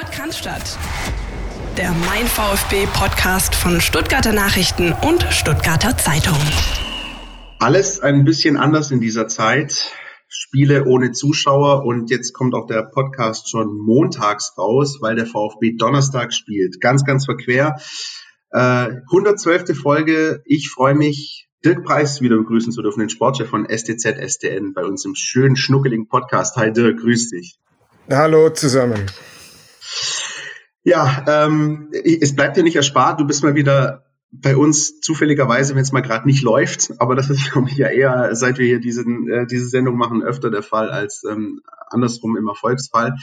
Podcast Der Mein VfB Podcast von Stuttgarter Nachrichten und Stuttgarter Zeitung. Alles ein bisschen anders in dieser Zeit. Spiele ohne Zuschauer und jetzt kommt auch der Podcast schon montags raus, weil der VfB Donnerstag spielt. Ganz, ganz verquer. Äh, 112. Folge. Ich freue mich, Dirk Preis wieder begrüßen zu dürfen, den Sportchef von STZ STN bei uns im schönen, schnuckeligen Podcast. Hi Dirk, grüß dich. Hallo zusammen. Ja, ähm, es bleibt dir nicht erspart. Du bist mal wieder bei uns zufälligerweise, wenn es mal gerade nicht läuft. Aber das ist, glaube ich, ja eher, seit wir hier diesen, äh, diese Sendung machen, öfter der Fall als ähm, andersrum im Erfolgsfall.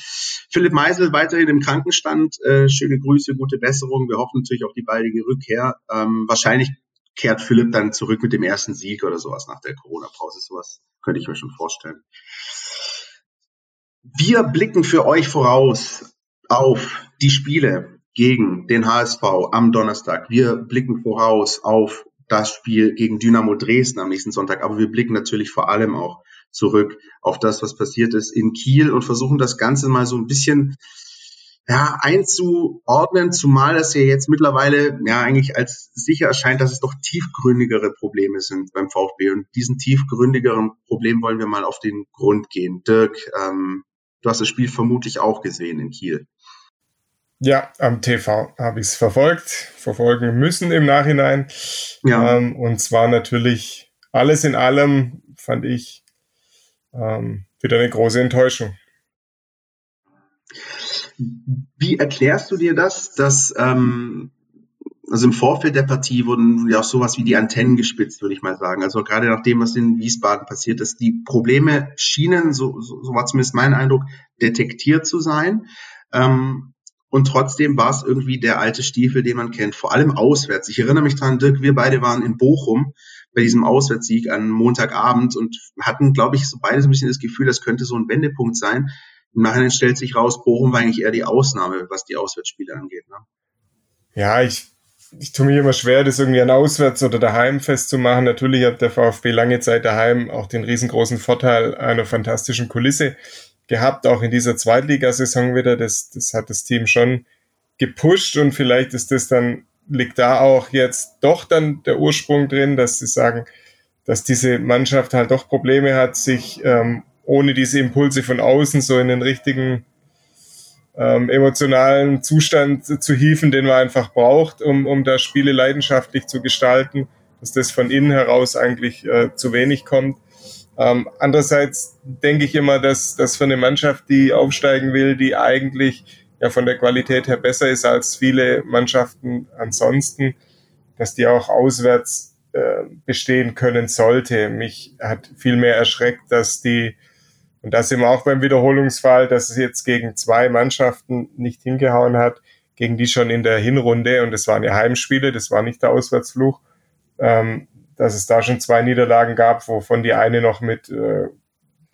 Philipp Meisel weiterhin im Krankenstand. Äh, schöne Grüße, gute Besserung. Wir hoffen natürlich auf die baldige Rückkehr. Ähm, wahrscheinlich kehrt Philipp dann zurück mit dem ersten Sieg oder sowas nach der Corona-Pause. Sowas könnte ich mir schon vorstellen. Wir blicken für euch voraus auf die Spiele gegen den HSV am Donnerstag. Wir blicken voraus auf das Spiel gegen Dynamo Dresden am nächsten Sonntag, aber wir blicken natürlich vor allem auch zurück auf das, was passiert ist in Kiel und versuchen das Ganze mal so ein bisschen ja, einzuordnen, zumal das ja jetzt mittlerweile ja eigentlich als sicher erscheint, dass es doch tiefgründigere Probleme sind beim VfB. Und diesen tiefgründigeren Problem wollen wir mal auf den Grund gehen. Dirk, ähm, du hast das Spiel vermutlich auch gesehen in Kiel. Ja, am TV habe ich es verfolgt, verfolgen müssen im Nachhinein. Ja. Ähm, und zwar natürlich alles in allem, fand ich, ähm, wieder eine große Enttäuschung. Wie erklärst du dir das, dass ähm, also im Vorfeld der Partie wurden ja auch sowas wie die Antennen gespitzt, würde ich mal sagen. Also gerade nach dem, was in Wiesbaden passiert ist, die Probleme schienen, so, so, so war zumindest mein Eindruck, detektiert zu sein. Ähm, und trotzdem war es irgendwie der alte Stiefel, den man kennt, vor allem auswärts. Ich erinnere mich dran, Dirk, wir beide waren in Bochum bei diesem Auswärtssieg an Montagabend und hatten, glaube ich, so beide so ein bisschen das Gefühl, das könnte so ein Wendepunkt sein. Im Nachhinein stellt sich raus, Bochum war eigentlich eher die Ausnahme, was die Auswärtsspiele angeht. Ne? Ja, ich, ich tue mir immer schwer, das irgendwie an Auswärts- oder daheim festzumachen. Natürlich hat der VfB lange Zeit daheim auch den riesengroßen Vorteil einer fantastischen Kulisse gehabt, auch in dieser Zweitligasaison wieder. Das, das hat das Team schon gepusht und vielleicht ist das dann, liegt da auch jetzt doch dann der Ursprung drin, dass sie sagen, dass diese Mannschaft halt doch Probleme hat, sich ähm, ohne diese Impulse von außen so in den richtigen ähm, emotionalen Zustand zu hieven, den man einfach braucht, um, um da Spiele leidenschaftlich zu gestalten, dass das von innen heraus eigentlich äh, zu wenig kommt. Ähm, andererseits denke ich immer, dass das für eine Mannschaft, die aufsteigen will, die eigentlich ja von der Qualität her besser ist als viele Mannschaften ansonsten, dass die auch auswärts äh, bestehen können sollte. Mich hat viel mehr erschreckt, dass die und da sind wir auch beim Wiederholungsfall, dass es jetzt gegen zwei Mannschaften nicht hingehauen hat, gegen die schon in der Hinrunde, und das waren ja Heimspiele, das war nicht der Auswärtsfluch, ähm, dass es da schon zwei Niederlagen gab, wovon die eine noch mit, äh,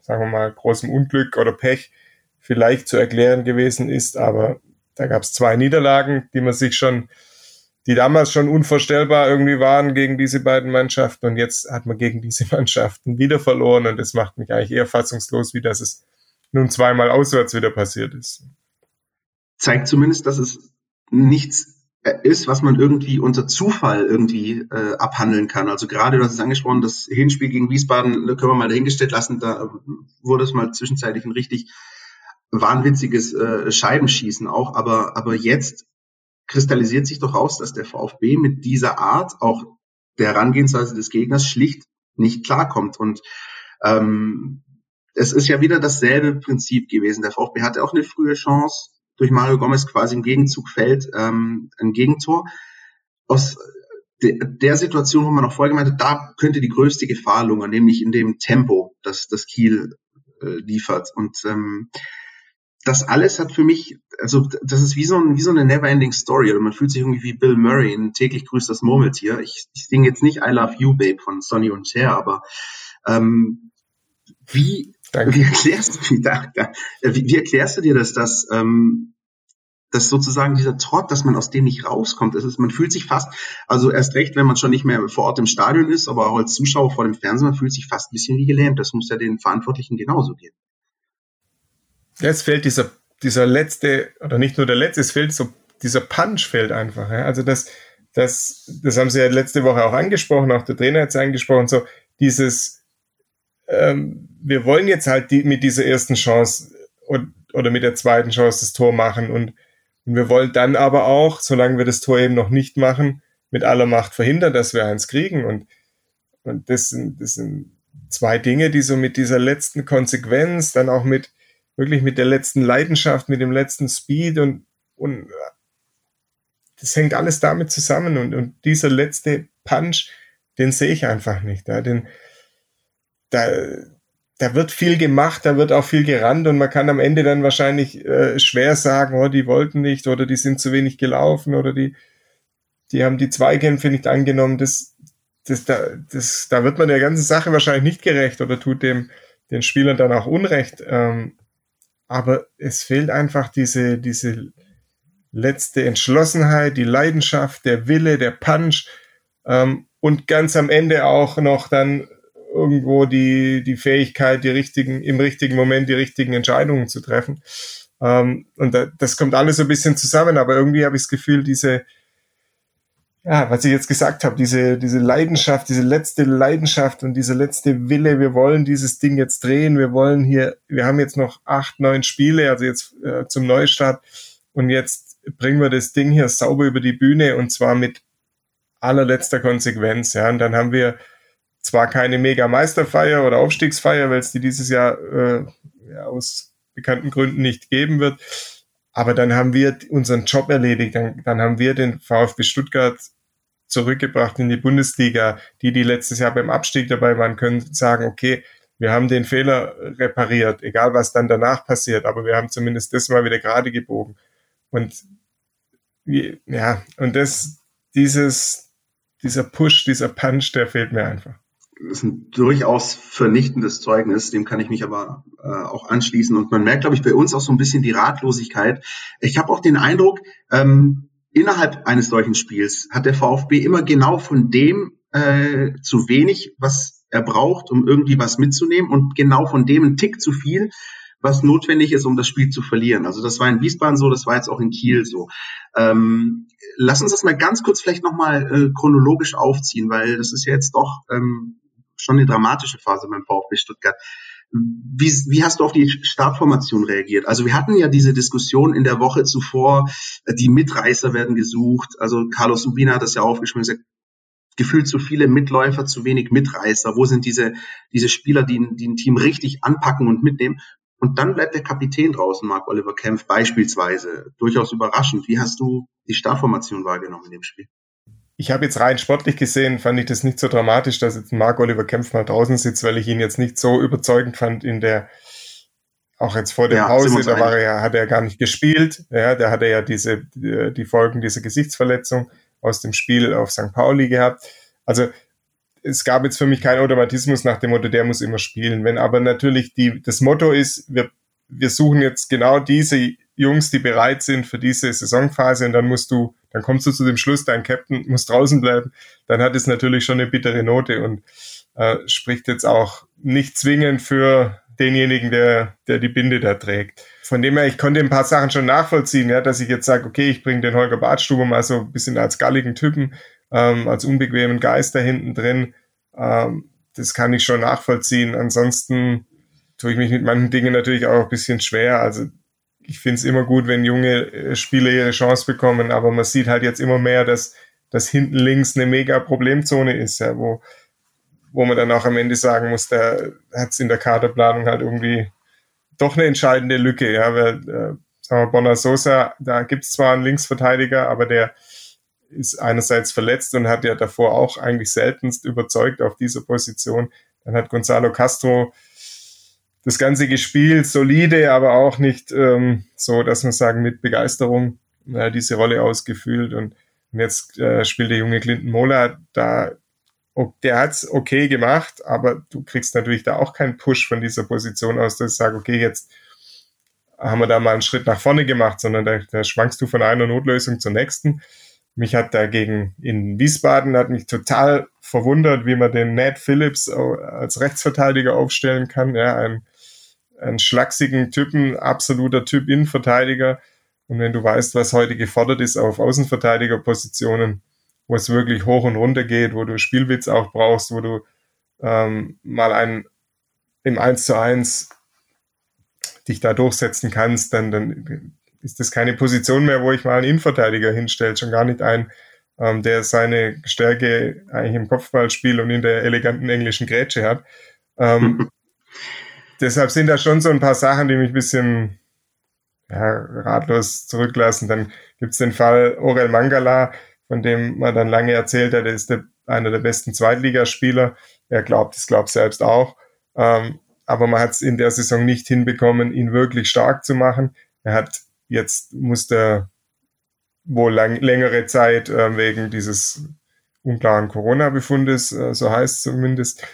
sagen wir mal, großem Unglück oder Pech vielleicht zu erklären gewesen ist, aber da gab es zwei Niederlagen, die man sich schon die damals schon unvorstellbar irgendwie waren gegen diese beiden Mannschaften. Und jetzt hat man gegen diese Mannschaften wieder verloren. Und das macht mich eigentlich eher fassungslos, wie dass es nun zweimal auswärts wieder passiert ist. Zeigt zumindest, dass es nichts ist, was man irgendwie unter Zufall irgendwie äh, abhandeln kann. Also gerade, du hast es angesprochen, das Hinspiel gegen Wiesbaden, da können wir mal dahingestellt lassen, da wurde es mal zwischenzeitlich ein richtig wahnwitziges äh, Scheibenschießen auch, aber, aber jetzt kristallisiert sich doch raus, dass der VfB mit dieser Art auch der Herangehensweise des Gegners schlicht nicht klarkommt. Und ähm, es ist ja wieder dasselbe Prinzip gewesen. Der VfB hatte auch eine frühe Chance. Durch Mario Gomez quasi im Gegenzug fällt ähm, ein Gegentor. Aus de der Situation, wo man noch vorher gemeint hat, da könnte die größte Gefahr lungern, nämlich in dem Tempo, das das Kiel äh, liefert. Und ähm, das alles hat für mich, also das ist wie so, ein, wie so eine never-ending Story. Oder man fühlt sich irgendwie wie Bill Murray in täglich grüßt das Murmeltier. Ich, ich singe jetzt nicht I Love You, Babe von Sonny und Cher, aber ähm, wie, wie erklärst du, wie, wie erklärst du dir das, dass, ähm, dass sozusagen dieser Trott, dass man aus dem nicht rauskommt. Das ist, man fühlt sich fast, also erst recht, wenn man schon nicht mehr vor Ort im Stadion ist, aber auch als Zuschauer vor dem Fernsehen, man fühlt sich fast ein bisschen wie gelähmt. Das muss ja den Verantwortlichen genauso gehen. Jetzt fehlt dieser dieser letzte, oder nicht nur der letzte, es fehlt so, dieser Punch fehlt einfach. Ja? Also das, das, das haben sie ja letzte Woche auch angesprochen, auch der Trainer hat es angesprochen, so dieses, ähm, wir wollen jetzt halt die, mit dieser ersten Chance und, oder mit der zweiten Chance das Tor machen und, und wir wollen dann aber auch, solange wir das Tor eben noch nicht machen, mit aller Macht verhindern, dass wir eins kriegen und, und das sind, das sind zwei Dinge, die so mit dieser letzten Konsequenz, dann auch mit, wirklich mit der letzten Leidenschaft, mit dem letzten Speed und, und das hängt alles damit zusammen und, und dieser letzte Punch, den sehe ich einfach nicht. Ja, den, da, da wird viel gemacht, da wird auch viel gerannt und man kann am Ende dann wahrscheinlich äh, schwer sagen, oh, die wollten nicht oder die sind zu wenig gelaufen oder die, die haben die Zweikämpfe nicht angenommen. Das, das, da, das, da wird man der ganzen Sache wahrscheinlich nicht gerecht oder tut dem, den Spielern dann auch Unrecht. Ähm, aber es fehlt einfach diese, diese letzte Entschlossenheit, die Leidenschaft, der Wille, der Punch ähm, und ganz am Ende auch noch dann irgendwo die, die Fähigkeit, die richtigen, im richtigen Moment die richtigen Entscheidungen zu treffen. Ähm, und da, das kommt alles so ein bisschen zusammen, aber irgendwie habe ich das Gefühl, diese, ja, was ich jetzt gesagt habe, diese, diese Leidenschaft, diese letzte Leidenschaft und diese letzte Wille, wir wollen dieses Ding jetzt drehen, wir wollen hier, wir haben jetzt noch acht, neun Spiele, also jetzt äh, zum Neustart und jetzt bringen wir das Ding hier sauber über die Bühne und zwar mit allerletzter Konsequenz, ja, und dann haben wir zwar keine Mega-Meisterfeier oder Aufstiegsfeier, weil es die dieses Jahr äh, ja, aus bekannten Gründen nicht geben wird, aber dann haben wir unseren Job erledigt, dann, dann haben wir den VfB Stuttgart zurückgebracht in die Bundesliga. Die, die letztes Jahr beim Abstieg dabei waren, können sagen, okay, wir haben den Fehler repariert, egal was dann danach passiert, aber wir haben zumindest das mal wieder gerade gebogen. Und ja, und das, dieses, dieser Push, dieser Punch, der fehlt mir einfach ist ein durchaus vernichtendes Zeugnis, dem kann ich mich aber äh, auch anschließen. Und man merkt, glaube ich, bei uns auch so ein bisschen die Ratlosigkeit. Ich habe auch den Eindruck, ähm, innerhalb eines solchen Spiels hat der VfB immer genau von dem äh, zu wenig, was er braucht, um irgendwie was mitzunehmen und genau von dem ein Tick zu viel, was notwendig ist, um das Spiel zu verlieren. Also das war in Wiesbaden so, das war jetzt auch in Kiel so. Ähm, lass uns das mal ganz kurz vielleicht nochmal äh, chronologisch aufziehen, weil das ist ja jetzt doch ähm, schon eine dramatische Phase beim VfB Stuttgart. Wie, wie hast du auf die Startformation reagiert? Also wir hatten ja diese Diskussion in der Woche zuvor, die Mitreißer werden gesucht. Also Carlos Ubina hat das ja aufgeschrieben, gesagt, gefühlt zu viele Mitläufer, zu wenig Mitreißer. Wo sind diese, diese Spieler, die, die ein Team richtig anpacken und mitnehmen? Und dann bleibt der Kapitän draußen, Marc Oliver Kempf, beispielsweise. Durchaus überraschend. Wie hast du die Startformation wahrgenommen in dem Spiel? Ich habe jetzt rein sportlich gesehen, fand ich das nicht so dramatisch, dass jetzt Marc Oliver Kempf mal draußen sitzt, weil ich ihn jetzt nicht so überzeugend fand in der, auch jetzt vor der ja, Pause, da war er, hat er gar nicht gespielt. Ja, da hat er ja diese, die Folgen dieser Gesichtsverletzung aus dem Spiel auf St. Pauli gehabt. Also, es gab jetzt für mich keinen Automatismus nach dem Motto, der muss immer spielen. Wenn aber natürlich die, das Motto ist, wir, wir suchen jetzt genau diese Jungs, die bereit sind für diese Saisonphase und dann musst du dann kommst du zu dem Schluss, dein Captain muss draußen bleiben, dann hat es natürlich schon eine bittere Note und äh, spricht jetzt auch nicht zwingend für denjenigen, der, der die Binde da trägt. Von dem her, ich konnte ein paar Sachen schon nachvollziehen, ja, dass ich jetzt sage, okay, ich bringe den Holger Badstuber mal so ein bisschen als galligen Typen, ähm, als unbequemen Geist da hinten drin. Ähm, das kann ich schon nachvollziehen. Ansonsten tue ich mich mit manchen Dingen natürlich auch ein bisschen schwer. Also ich finde es immer gut, wenn junge äh, Spieler ihre Chance bekommen, aber man sieht halt jetzt immer mehr, dass, dass hinten links eine mega Problemzone ist, ja, wo, wo man dann auch am Ende sagen muss, da hat es in der Kaderplanung halt irgendwie doch eine entscheidende Lücke, ja, weil, äh, sagen wir, Bonner Sosa, da gibt es zwar einen Linksverteidiger, aber der ist einerseits verletzt und hat ja davor auch eigentlich seltenst überzeugt auf dieser Position. Dann hat Gonzalo Castro das Ganze gespielt, solide, aber auch nicht ähm, so, dass man sagen, mit Begeisterung äh, diese Rolle ausgefüllt. Und, und jetzt äh, spielt der junge Clinton Mola, da, der hat's okay gemacht, aber du kriegst natürlich da auch keinen Push von dieser Position aus, dass ich sage, okay, jetzt haben wir da mal einen Schritt nach vorne gemacht, sondern da, da schwankst du von einer Notlösung zur nächsten. Mich hat dagegen in Wiesbaden hat mich total verwundert, wie man den Ned Phillips als Rechtsverteidiger aufstellen kann. Ja, ein einen schlachsigen Typen, absoluter Typ Innenverteidiger. Und wenn du weißt, was heute gefordert ist auf Außenverteidigerpositionen, wo es wirklich hoch und runter geht, wo du Spielwitz auch brauchst, wo du ähm, mal einen im 1 zu 1 dich da durchsetzen kannst, dann, dann ist das keine Position mehr, wo ich mal einen Innenverteidiger hinstelle, schon gar nicht einen, ähm, der seine Stärke eigentlich im Kopfballspiel und in der eleganten englischen Grätsche hat. Ähm, deshalb sind da schon so ein paar Sachen, die mich ein bisschen ja, ratlos zurücklassen. Dann gibt's den Fall Orel Mangala, von dem man dann lange erzählt hat, er ist der, einer der besten Zweitligaspieler. Er glaubt es, glaubt selbst auch. Ähm, aber man hat es in der Saison nicht hinbekommen, ihn wirklich stark zu machen. Er hat jetzt musste wohl lang, längere Zeit äh, wegen dieses unklaren Corona-Befundes, äh, so heißt es zumindest,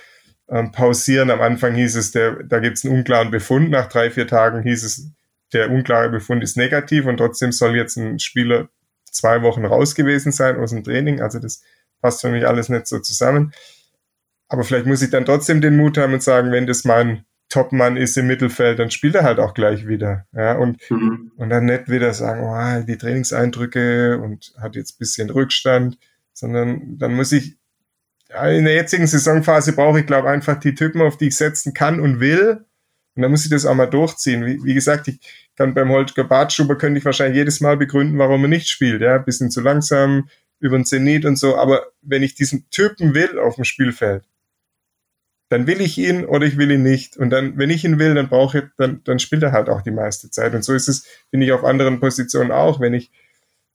ähm, pausieren. Am Anfang hieß es, der, da gibt es einen unklaren Befund. Nach drei, vier Tagen hieß es, der unklare Befund ist negativ und trotzdem soll jetzt ein Spieler zwei Wochen raus gewesen sein aus dem Training. Also das passt für mich alles nicht so zusammen. Aber vielleicht muss ich dann trotzdem den Mut haben und sagen, wenn das mein Topmann ist im Mittelfeld, dann spielt er halt auch gleich wieder. Ja, und, mhm. und dann nicht wieder sagen, oh, die Trainingseindrücke und hat jetzt bisschen Rückstand, sondern dann muss ich, in der jetzigen Saisonphase brauche ich, glaube einfach die Typen, auf die ich setzen kann und will. Und dann muss ich das auch mal durchziehen. Wie, wie gesagt, ich kann beim Holger Bartschuber könnte ich wahrscheinlich jedes Mal begründen, warum er nicht spielt. Ja, bisschen zu langsam, über den Zenit und so. Aber wenn ich diesen Typen will auf dem Spielfeld, dann will ich ihn oder ich will ihn nicht. Und dann, wenn ich ihn will, dann brauche ich, dann, dann spielt er halt auch die meiste Zeit. Und so ist es, finde ich, auf anderen Positionen auch. Wenn ich,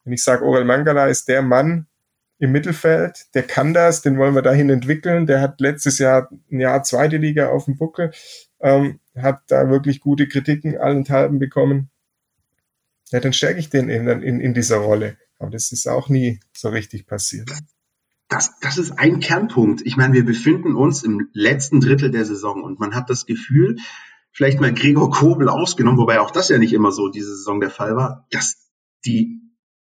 wenn ich sage, Orel Mangala ist der Mann im Mittelfeld, der kann das, den wollen wir dahin entwickeln. Der hat letztes Jahr ein Jahr zweite Liga auf dem Buckel, ähm, hat da wirklich gute Kritiken allenthalben bekommen. Ja, dann stärke ich den in, in, in dieser Rolle. Aber das ist auch nie so richtig passiert das, das ist ein Kernpunkt. Ich meine, wir befinden uns im letzten Drittel der Saison und man hat das Gefühl, vielleicht mal Gregor Kobel ausgenommen, wobei auch das ja nicht immer so diese Saison der Fall war, dass die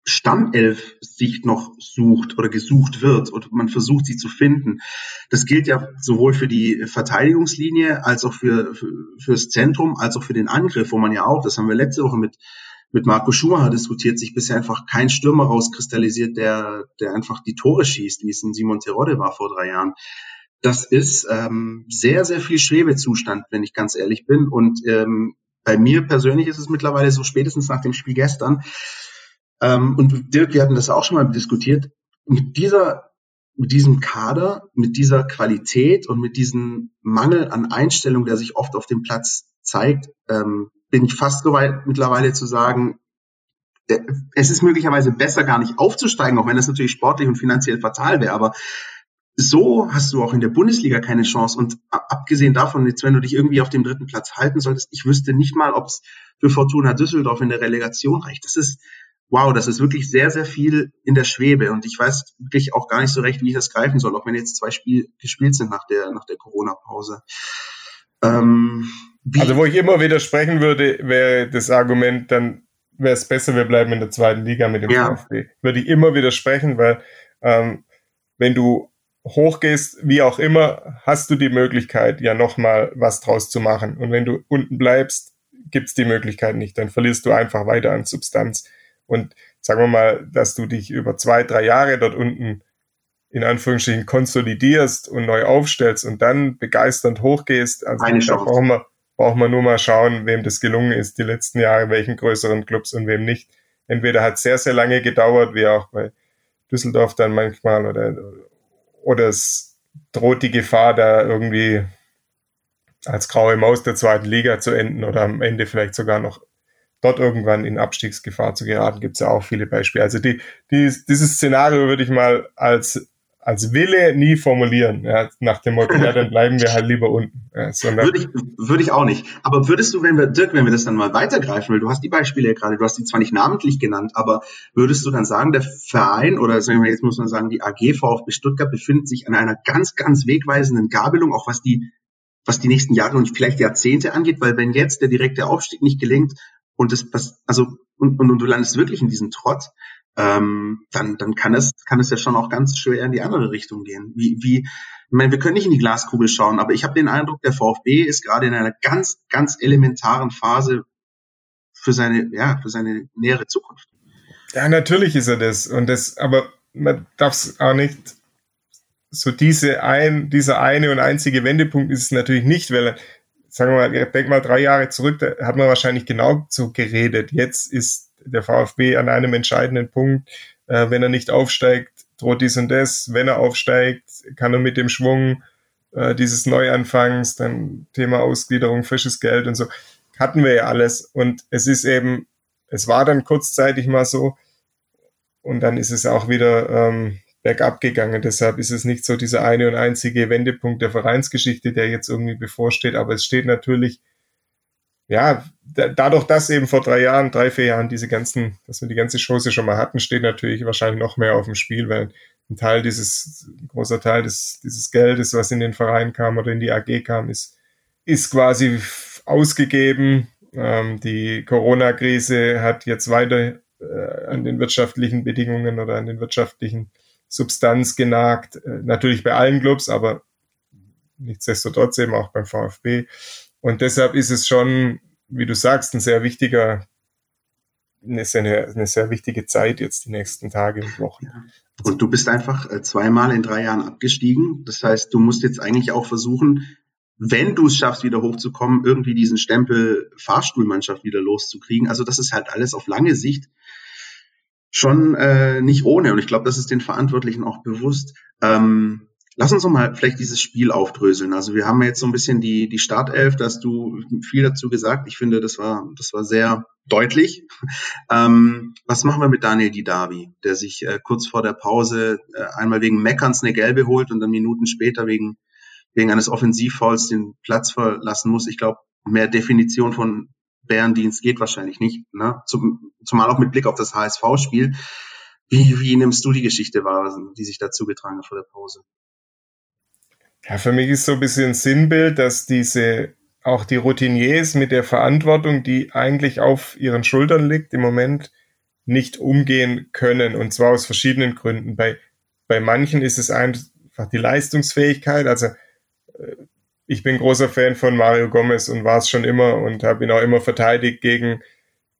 Stammelf sich noch sucht oder gesucht wird und man versucht sie zu finden. Das gilt ja sowohl für die Verteidigungslinie als auch für, für fürs Zentrum als auch für den Angriff, wo man ja auch, das haben wir letzte Woche mit mit Marco Schumacher diskutiert, sich bisher einfach kein Stürmer rauskristallisiert, der, der einfach die Tore schießt, wie es in Simon Terodde war vor drei Jahren. Das ist ähm, sehr, sehr viel Schwebezustand, wenn ich ganz ehrlich bin. Und ähm, bei mir persönlich ist es mittlerweile so spätestens nach dem Spiel gestern. Ähm, und Dirk, wir hatten das auch schon mal diskutiert. Mit dieser, mit diesem Kader, mit dieser Qualität und mit diesem Mangel an Einstellung, der sich oft auf dem Platz zeigt, ähm, bin ich fast so weit mittlerweile zu sagen, es ist möglicherweise besser, gar nicht aufzusteigen, auch wenn das natürlich sportlich und finanziell fatal wäre. Aber so hast du auch in der Bundesliga keine Chance. Und abgesehen davon, jetzt wenn du dich irgendwie auf dem dritten Platz halten solltest, ich wüsste nicht mal, ob es für Fortuna Düsseldorf in der Relegation reicht. Das ist, wow, das ist wirklich sehr, sehr viel in der Schwebe. Und ich weiß wirklich auch gar nicht so recht, wie ich das greifen soll, auch wenn jetzt zwei Spiele gespielt sind nach der, nach der Corona-Pause. Ähm, also wo ich immer widersprechen würde, wäre das Argument, dann wäre es besser, wir bleiben in der zweiten Liga mit dem ja. VfB. Würde ich immer widersprechen, weil ähm, wenn du hochgehst, wie auch immer, hast du die Möglichkeit, ja nochmal was draus zu machen. Und wenn du unten bleibst, gibt's die Möglichkeit nicht. Dann verlierst du einfach weiter an Substanz. Und sagen wir mal, dass du dich über zwei, drei Jahre dort unten in Anführungsstrichen konsolidierst und neu aufstellst und dann begeisternd hochgehst. Also Eine da brauchen wir, brauchen wir nur mal schauen, wem das gelungen ist die letzten Jahre, welchen größeren Clubs und wem nicht. Entweder hat es sehr, sehr lange gedauert, wie auch bei Düsseldorf dann manchmal, oder, oder es droht die Gefahr, da irgendwie als graue Maus der zweiten Liga zu enden oder am Ende vielleicht sogar noch dort irgendwann in Abstiegsgefahr zu geraten, gibt es ja auch viele Beispiele. Also die, die, dieses Szenario würde ich mal als als Wille nie formulieren, ja, nach dem Motto, ja, dann bleiben wir halt lieber unten. Ja, würde, ich, würde ich auch nicht. Aber würdest du, wenn wir, Dirk, wenn wir das dann mal weitergreifen, weil du hast die Beispiele ja gerade, du hast die zwar nicht namentlich genannt, aber würdest du dann sagen, der Verein oder sagen wir jetzt muss man sagen, die AG VfB Stuttgart befindet sich an einer ganz, ganz wegweisenden Gabelung, auch was die, was die nächsten Jahre und vielleicht Jahrzehnte angeht, weil wenn jetzt der direkte Aufstieg nicht gelingt und das, also, und, und, und du landest wirklich in diesem Trott, ähm, dann, dann kann es, kann es ja schon auch ganz schwer in die andere Richtung gehen. Wie, wie, ich meine, wir können nicht in die Glaskugel schauen, aber ich habe den Eindruck, der VfB ist gerade in einer ganz, ganz elementaren Phase für seine, ja, für seine nähere Zukunft. Ja, natürlich ist er das. Und das, aber man darf es auch nicht so diese ein, dieser eine und einzige Wendepunkt ist es natürlich nicht, weil sagen wir mal, denk mal drei Jahre zurück, da hat man wahrscheinlich genau so geredet. Jetzt ist der VfB an einem entscheidenden Punkt. Äh, wenn er nicht aufsteigt, droht dies und das. Wenn er aufsteigt, kann er mit dem Schwung äh, dieses Neuanfangs, dann Thema Ausgliederung, frisches Geld und so, hatten wir ja alles. Und es ist eben, es war dann kurzzeitig mal so. Und dann ist es auch wieder ähm, bergab gegangen. Deshalb ist es nicht so dieser eine und einzige Wendepunkt der Vereinsgeschichte, der jetzt irgendwie bevorsteht. Aber es steht natürlich, ja, dadurch, dass eben vor drei Jahren, drei, vier Jahren diese ganzen, dass wir die ganze Chance schon mal hatten, steht natürlich wahrscheinlich noch mehr auf dem Spiel, weil ein Teil dieses, ein großer Teil des, dieses Geldes, was in den Verein kam oder in die AG kam, ist, ist quasi ausgegeben. Ähm, die Corona-Krise hat jetzt weiter äh, an den wirtschaftlichen Bedingungen oder an den wirtschaftlichen Substanz genagt. Äh, natürlich bei allen Clubs, aber nichtsdestotrotz eben auch beim VfB. Und deshalb ist es schon, wie du sagst, ein sehr wichtiger, eine sehr, eine sehr wichtige Zeit jetzt die nächsten Tage und Wochen. Und du bist einfach äh, zweimal in drei Jahren abgestiegen. Das heißt, du musst jetzt eigentlich auch versuchen, wenn du es schaffst, wieder hochzukommen, irgendwie diesen Stempel Fahrstuhlmannschaft wieder loszukriegen. Also das ist halt alles auf lange Sicht schon äh, nicht ohne. Und ich glaube, das ist den Verantwortlichen auch bewusst. Ähm, lass uns doch mal vielleicht dieses Spiel aufdröseln. Also wir haben jetzt so ein bisschen die, die Startelf, da hast du viel dazu gesagt. Ich finde, das war, das war sehr deutlich. Ähm, was machen wir mit Daniel Didavi, der sich äh, kurz vor der Pause äh, einmal wegen Meckerns eine gelbe holt und dann Minuten später wegen, wegen eines Offensivfalls den Platz verlassen muss? Ich glaube, mehr Definition von Bärendienst geht wahrscheinlich nicht, ne? Zum, zumal auch mit Blick auf das HSV-Spiel. Wie, wie nimmst du die Geschichte wahr, die sich dazu getragen hat vor der Pause? Ja, für mich ist so ein bisschen Sinnbild, dass diese auch die Routiniers mit der Verantwortung, die eigentlich auf ihren Schultern liegt, im Moment nicht umgehen können. Und zwar aus verschiedenen Gründen. Bei, bei manchen ist es einfach die Leistungsfähigkeit. Also äh, ich bin großer Fan von Mario Gomez und war es schon immer und habe ihn auch immer verteidigt gegen,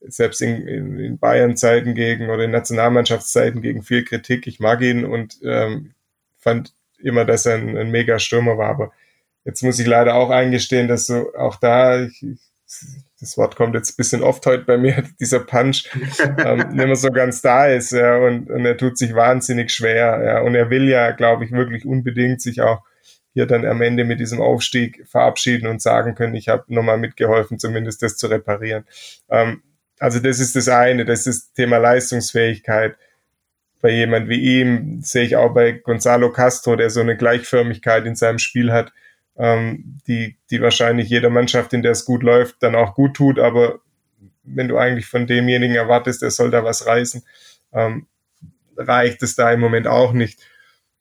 selbst in, in, in Bayern-Zeiten gegen oder in Nationalmannschaftszeiten gegen viel Kritik. Ich mag ihn und ähm, fand immer, dass er ein, ein mega Stürmer war. Aber jetzt muss ich leider auch eingestehen, dass so auch da, ich, das Wort kommt jetzt ein bisschen oft heute bei mir, dieser Punch, ähm, nicht mehr so ganz da ist. Ja, und, und er tut sich wahnsinnig schwer. Ja, und er will ja, glaube ich, wirklich unbedingt sich auch hier dann am Ende mit diesem Aufstieg verabschieden und sagen können, ich habe nochmal mitgeholfen, zumindest das zu reparieren. Ähm, also das ist das eine, das ist das Thema Leistungsfähigkeit. Bei jemand wie ihm sehe ich auch bei Gonzalo Castro, der so eine Gleichförmigkeit in seinem Spiel hat, ähm, die, die wahrscheinlich jeder Mannschaft, in der es gut läuft, dann auch gut tut. Aber wenn du eigentlich von demjenigen erwartest, der soll da was reißen, ähm, reicht es da im Moment auch nicht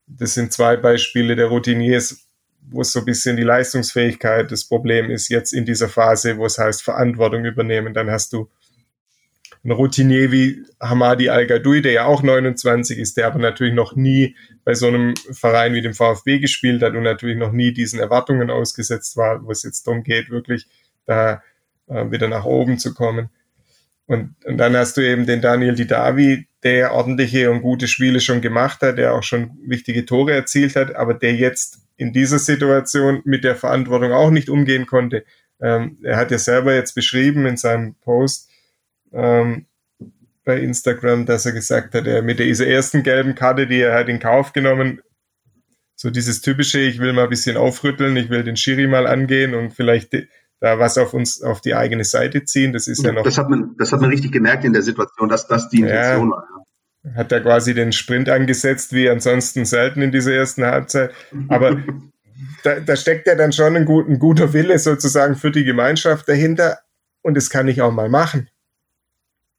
das sind zwei Beispiele der Routiniers, wo es so ein bisschen die Leistungsfähigkeit das Problem ist, jetzt in dieser Phase, wo es heißt Verantwortung übernehmen. Dann hast du einen Routinier wie Hamadi Al-Gadoui, der ja auch 29 ist, der aber natürlich noch nie bei so einem Verein wie dem VfB gespielt hat und natürlich noch nie diesen Erwartungen ausgesetzt war, wo es jetzt darum geht, wirklich da äh, wieder nach oben zu kommen. Und, und dann hast du eben den Daniel Didavi, der ordentliche und gute Spiele schon gemacht hat, der auch schon wichtige Tore erzielt hat, aber der jetzt in dieser Situation mit der Verantwortung auch nicht umgehen konnte. Ähm, er hat ja selber jetzt beschrieben in seinem Post ähm, bei Instagram, dass er gesagt hat, er mit dieser ersten gelben Karte, die er hat in Kauf genommen, so dieses typische, ich will mal ein bisschen aufrütteln, ich will den Schiri mal angehen und vielleicht da was auf uns, auf die eigene Seite ziehen. Das ist ja noch. Das hat man, das hat man richtig gemerkt in der Situation, dass das die Intention ja, war. Hat er quasi den Sprint angesetzt, wie ansonsten selten in dieser ersten Halbzeit. Aber da, da steckt ja dann schon ein, gut, ein guter Wille sozusagen für die Gemeinschaft dahinter. Und das kann ich auch mal machen.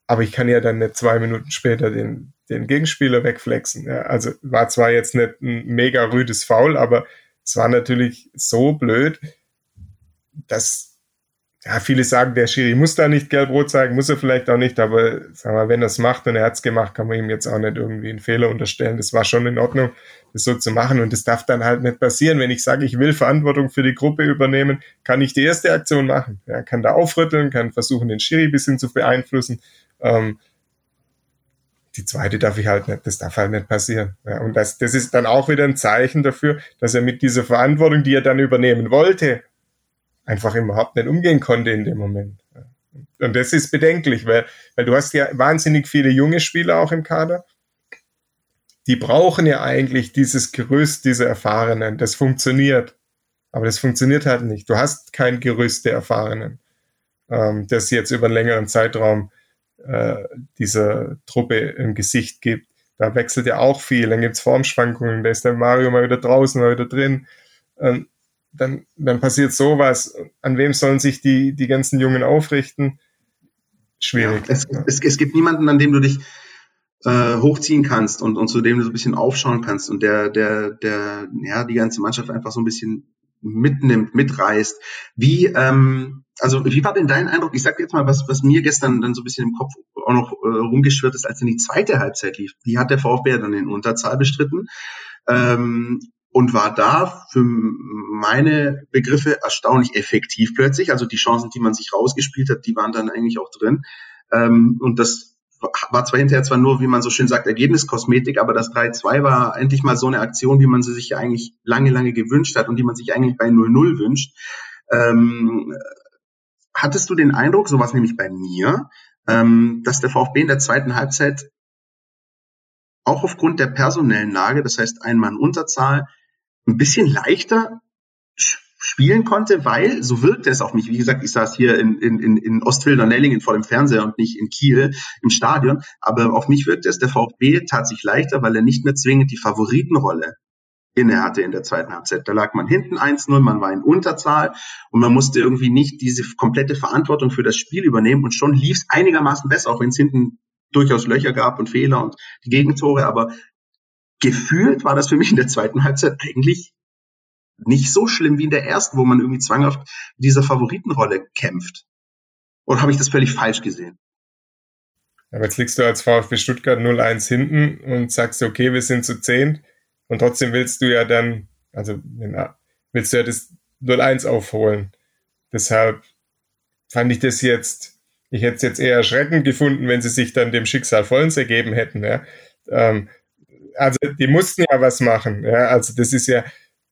Aber ich kann ja dann nicht zwei Minuten später den, den Gegenspieler wegflexen. Ja, also war zwar jetzt nicht ein mega rüdes Foul, aber es war natürlich so blöd, dass ja, viele sagen, der Schiri muss da nicht gelb-rot zeigen, muss er vielleicht auch nicht, aber sag mal, wenn er es macht und er hat es gemacht, kann man ihm jetzt auch nicht irgendwie einen Fehler unterstellen. Das war schon in Ordnung, das so zu machen und das darf dann halt nicht passieren. Wenn ich sage, ich will Verantwortung für die Gruppe übernehmen, kann ich die erste Aktion machen. Ja, kann da aufrütteln, kann versuchen, den Schiri ein bisschen zu beeinflussen. Ähm, die zweite darf ich halt nicht, das darf halt nicht passieren. Ja, und das, das ist dann auch wieder ein Zeichen dafür, dass er mit dieser Verantwortung, die er dann übernehmen wollte, einfach überhaupt nicht umgehen konnte in dem Moment. Und das ist bedenklich, weil, weil du hast ja wahnsinnig viele junge Spieler auch im Kader. Die brauchen ja eigentlich dieses Gerüst, diese Erfahrenen. Das funktioniert. Aber das funktioniert halt nicht. Du hast kein Gerüst der Erfahrenen, ähm, das jetzt über einen längeren Zeitraum äh, dieser Truppe im Gesicht gibt. Da wechselt ja auch viel. Dann gibt's Formschwankungen. Da ist der Mario mal wieder draußen, mal wieder drin. Ähm, dann, dann passiert sowas. An wem sollen sich die, die ganzen Jungen aufrichten? Schwierig. Ja, es, es, es, gibt niemanden, an dem du dich äh, hochziehen kannst und, und zu dem du so ein bisschen aufschauen kannst und der, der, der, ja, die ganze Mannschaft einfach so ein bisschen mitnimmt, mitreißt. Wie, ähm, also wie war denn dein Eindruck? Ich sag jetzt mal, was, was mir gestern dann so ein bisschen im Kopf auch noch äh, rumgeschwirrt ist, als dann die zweite Halbzeit lief. Die hat der VfB dann in Unterzahl bestritten. Ähm, und war da für meine Begriffe erstaunlich effektiv plötzlich. Also die Chancen, die man sich rausgespielt hat, die waren dann eigentlich auch drin. Ähm, und das war zwar hinterher zwar nur, wie man so schön sagt, Ergebniskosmetik, aber das 3-2 war endlich mal so eine Aktion, wie man sie sich eigentlich lange, lange gewünscht hat und die man sich eigentlich bei 0-0 wünscht. Ähm, hattest du den Eindruck, sowas nämlich bei mir, ähm, dass der VfB in der zweiten Halbzeit auch aufgrund der personellen Lage, das heißt ein Mann Unterzahl, ein bisschen leichter spielen konnte, weil, so wirkte es auf mich, wie gesagt, ich saß hier in, in, in Ostfildern-Nellingen vor dem Fernseher und nicht in Kiel im Stadion, aber auf mich wirkte es, der VfB tat sich leichter, weil er nicht mehr zwingend die Favoritenrolle inne hatte in der zweiten Halbzeit. Da lag man hinten 1-0, man war in Unterzahl und man musste irgendwie nicht diese komplette Verantwortung für das Spiel übernehmen und schon lief es einigermaßen besser, auch wenn es hinten durchaus Löcher gab und Fehler und die Gegentore, aber gefühlt war das für mich in der zweiten Halbzeit eigentlich nicht so schlimm wie in der ersten, wo man irgendwie zwanghaft dieser Favoritenrolle kämpft. Oder habe ich das völlig falsch gesehen? Aber jetzt liegst du als VfB Stuttgart 0-1 hinten und sagst, okay, wir sind zu 10 und trotzdem willst du ja dann, also willst du ja das 0-1 aufholen. Deshalb fand ich das jetzt, ich hätte es jetzt eher erschreckend gefunden, wenn sie sich dann dem Schicksal vollends ergeben hätten. Ja. Ähm, also die mussten ja was machen. Ja, also das ist ja,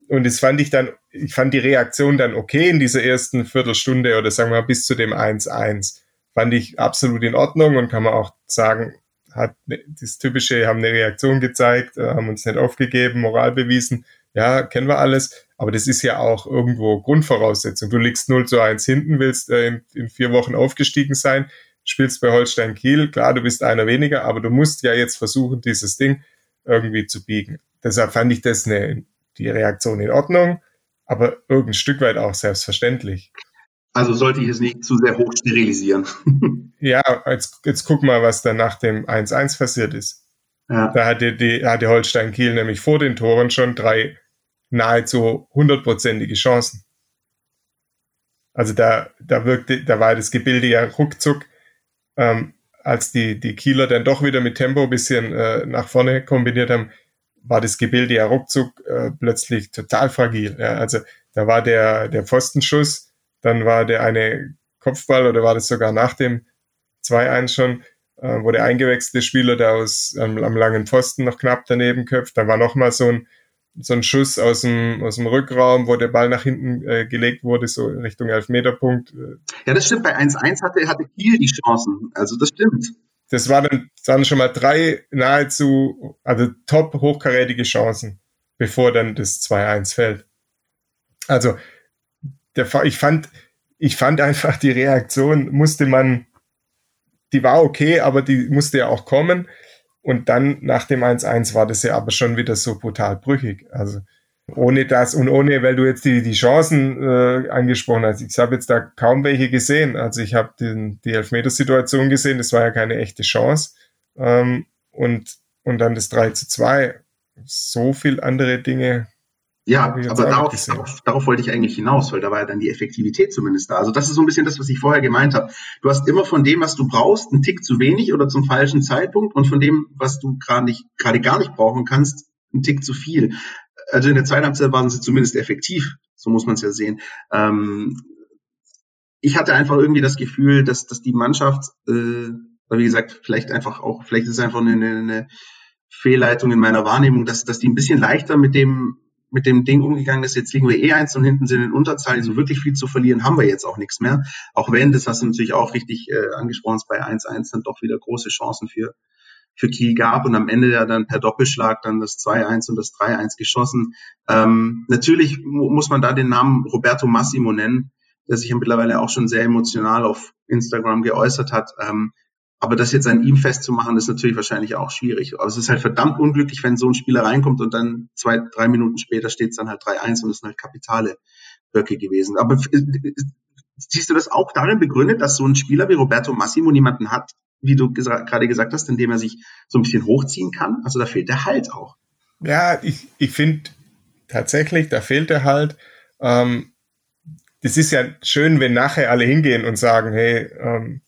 und das fand ich dann, ich fand die Reaktion dann okay in dieser ersten Viertelstunde oder sagen wir mal bis zu dem 1-1. Fand ich absolut in Ordnung und kann man auch sagen, hat ne, das Typische, haben eine Reaktion gezeigt, äh, haben uns nicht aufgegeben, Moral bewiesen. Ja, kennen wir alles. Aber das ist ja auch irgendwo Grundvoraussetzung. Du liegst 0 zu 1 hinten, willst äh, in, in vier Wochen aufgestiegen sein, spielst bei Holstein Kiel. Klar, du bist einer weniger, aber du musst ja jetzt versuchen, dieses Ding irgendwie zu biegen. Deshalb fand ich das eine, die Reaktion in Ordnung, aber irgendein Stück weit auch selbstverständlich. Also sollte ich es nicht zu sehr hoch sterilisieren. ja, jetzt, jetzt guck mal, was dann nach dem 1-1 passiert ist. Ja. Da hatte, die, hatte Holstein Kiel nämlich vor den Toren schon drei nahezu hundertprozentige Chancen. Also da, da wirkte, da war das Gebilde ja ruckzuck ähm, als die, die Kieler dann doch wieder mit Tempo ein bisschen äh, nach vorne kombiniert haben, war das Gebilde ja ruckzuck äh, plötzlich total fragil. Ja. Also da war der, der Pfostenschuss, dann war der eine Kopfball oder war das sogar nach dem 2-1 schon, äh, wo der eingewechselte Spieler da aus ähm, am langen Pfosten noch knapp daneben köpft. Dann war nochmal so ein, so ein Schuss aus dem, aus dem Rückraum, wo der Ball nach hinten äh, gelegt wurde, so Richtung Elfmeterpunkt. Ja, das stimmt. Bei 1-1 hatte, hatte Kiel die Chancen. Also das stimmt. Das waren dann, waren schon mal drei nahezu, also top hochkarätige Chancen, bevor dann das 2-1 fällt. Also, der, ich fand, ich fand einfach die Reaktion musste man, die war okay, aber die musste ja auch kommen. Und dann nach dem 1-1 war das ja aber schon wieder so brutal brüchig. Also ohne das und ohne, weil du jetzt die, die Chancen äh, angesprochen hast. Ich habe jetzt da kaum welche gesehen. Also ich habe die Elfmetersituation gesehen, das war ja keine echte Chance. Ähm, und, und dann das 3 zu 2. So viel andere Dinge Ja, aber darauf, darauf, darauf, wollte ich eigentlich hinaus, weil da war ja dann die Effektivität zumindest da. Also das ist so ein bisschen das, was ich vorher gemeint habe. Du hast immer von dem, was du brauchst, einen Tick zu wenig oder zum falschen Zeitpunkt und von dem, was du gerade nicht, gerade gar nicht brauchen kannst, einen Tick zu viel. Also in der zweiten Halbzeit waren sie zumindest effektiv, so muss man es ja sehen. Ähm, ich hatte einfach irgendwie das Gefühl, dass, dass die Mannschaft, äh, wie gesagt, vielleicht einfach auch, vielleicht ist es einfach eine, eine Fehlleitung in meiner Wahrnehmung, dass, dass die ein bisschen leichter mit dem mit dem Ding umgegangen ist, jetzt liegen wir eh eins und hinten sind in Unterzahl, so wirklich viel zu verlieren haben wir jetzt auch nichts mehr. Auch wenn, das hast du natürlich auch richtig äh, angesprochen, bei 1-1 dann doch wieder große Chancen für, für Kiel gab und am Ende ja dann per Doppelschlag dann das 2-1 und das 3-1 geschossen. Ähm, natürlich muss man da den Namen Roberto Massimo nennen, der sich ja mittlerweile auch schon sehr emotional auf Instagram geäußert hat. Ähm, aber das jetzt an ihm festzumachen, ist natürlich wahrscheinlich auch schwierig. Aber es ist halt verdammt unglücklich, wenn so ein Spieler reinkommt und dann zwei, drei Minuten später steht es dann halt 3-1 und es sind halt kapitale Böcke gewesen. Aber äh, siehst du das auch darin begründet, dass so ein Spieler wie Roberto Massimo niemanden hat, wie du gesa gerade gesagt hast, indem er sich so ein bisschen hochziehen kann? Also da fehlt der Halt auch. Ja, ich, ich finde tatsächlich, da fehlt der Halt. Ähm, das ist ja schön, wenn nachher alle hingehen und sagen, hey, ähm,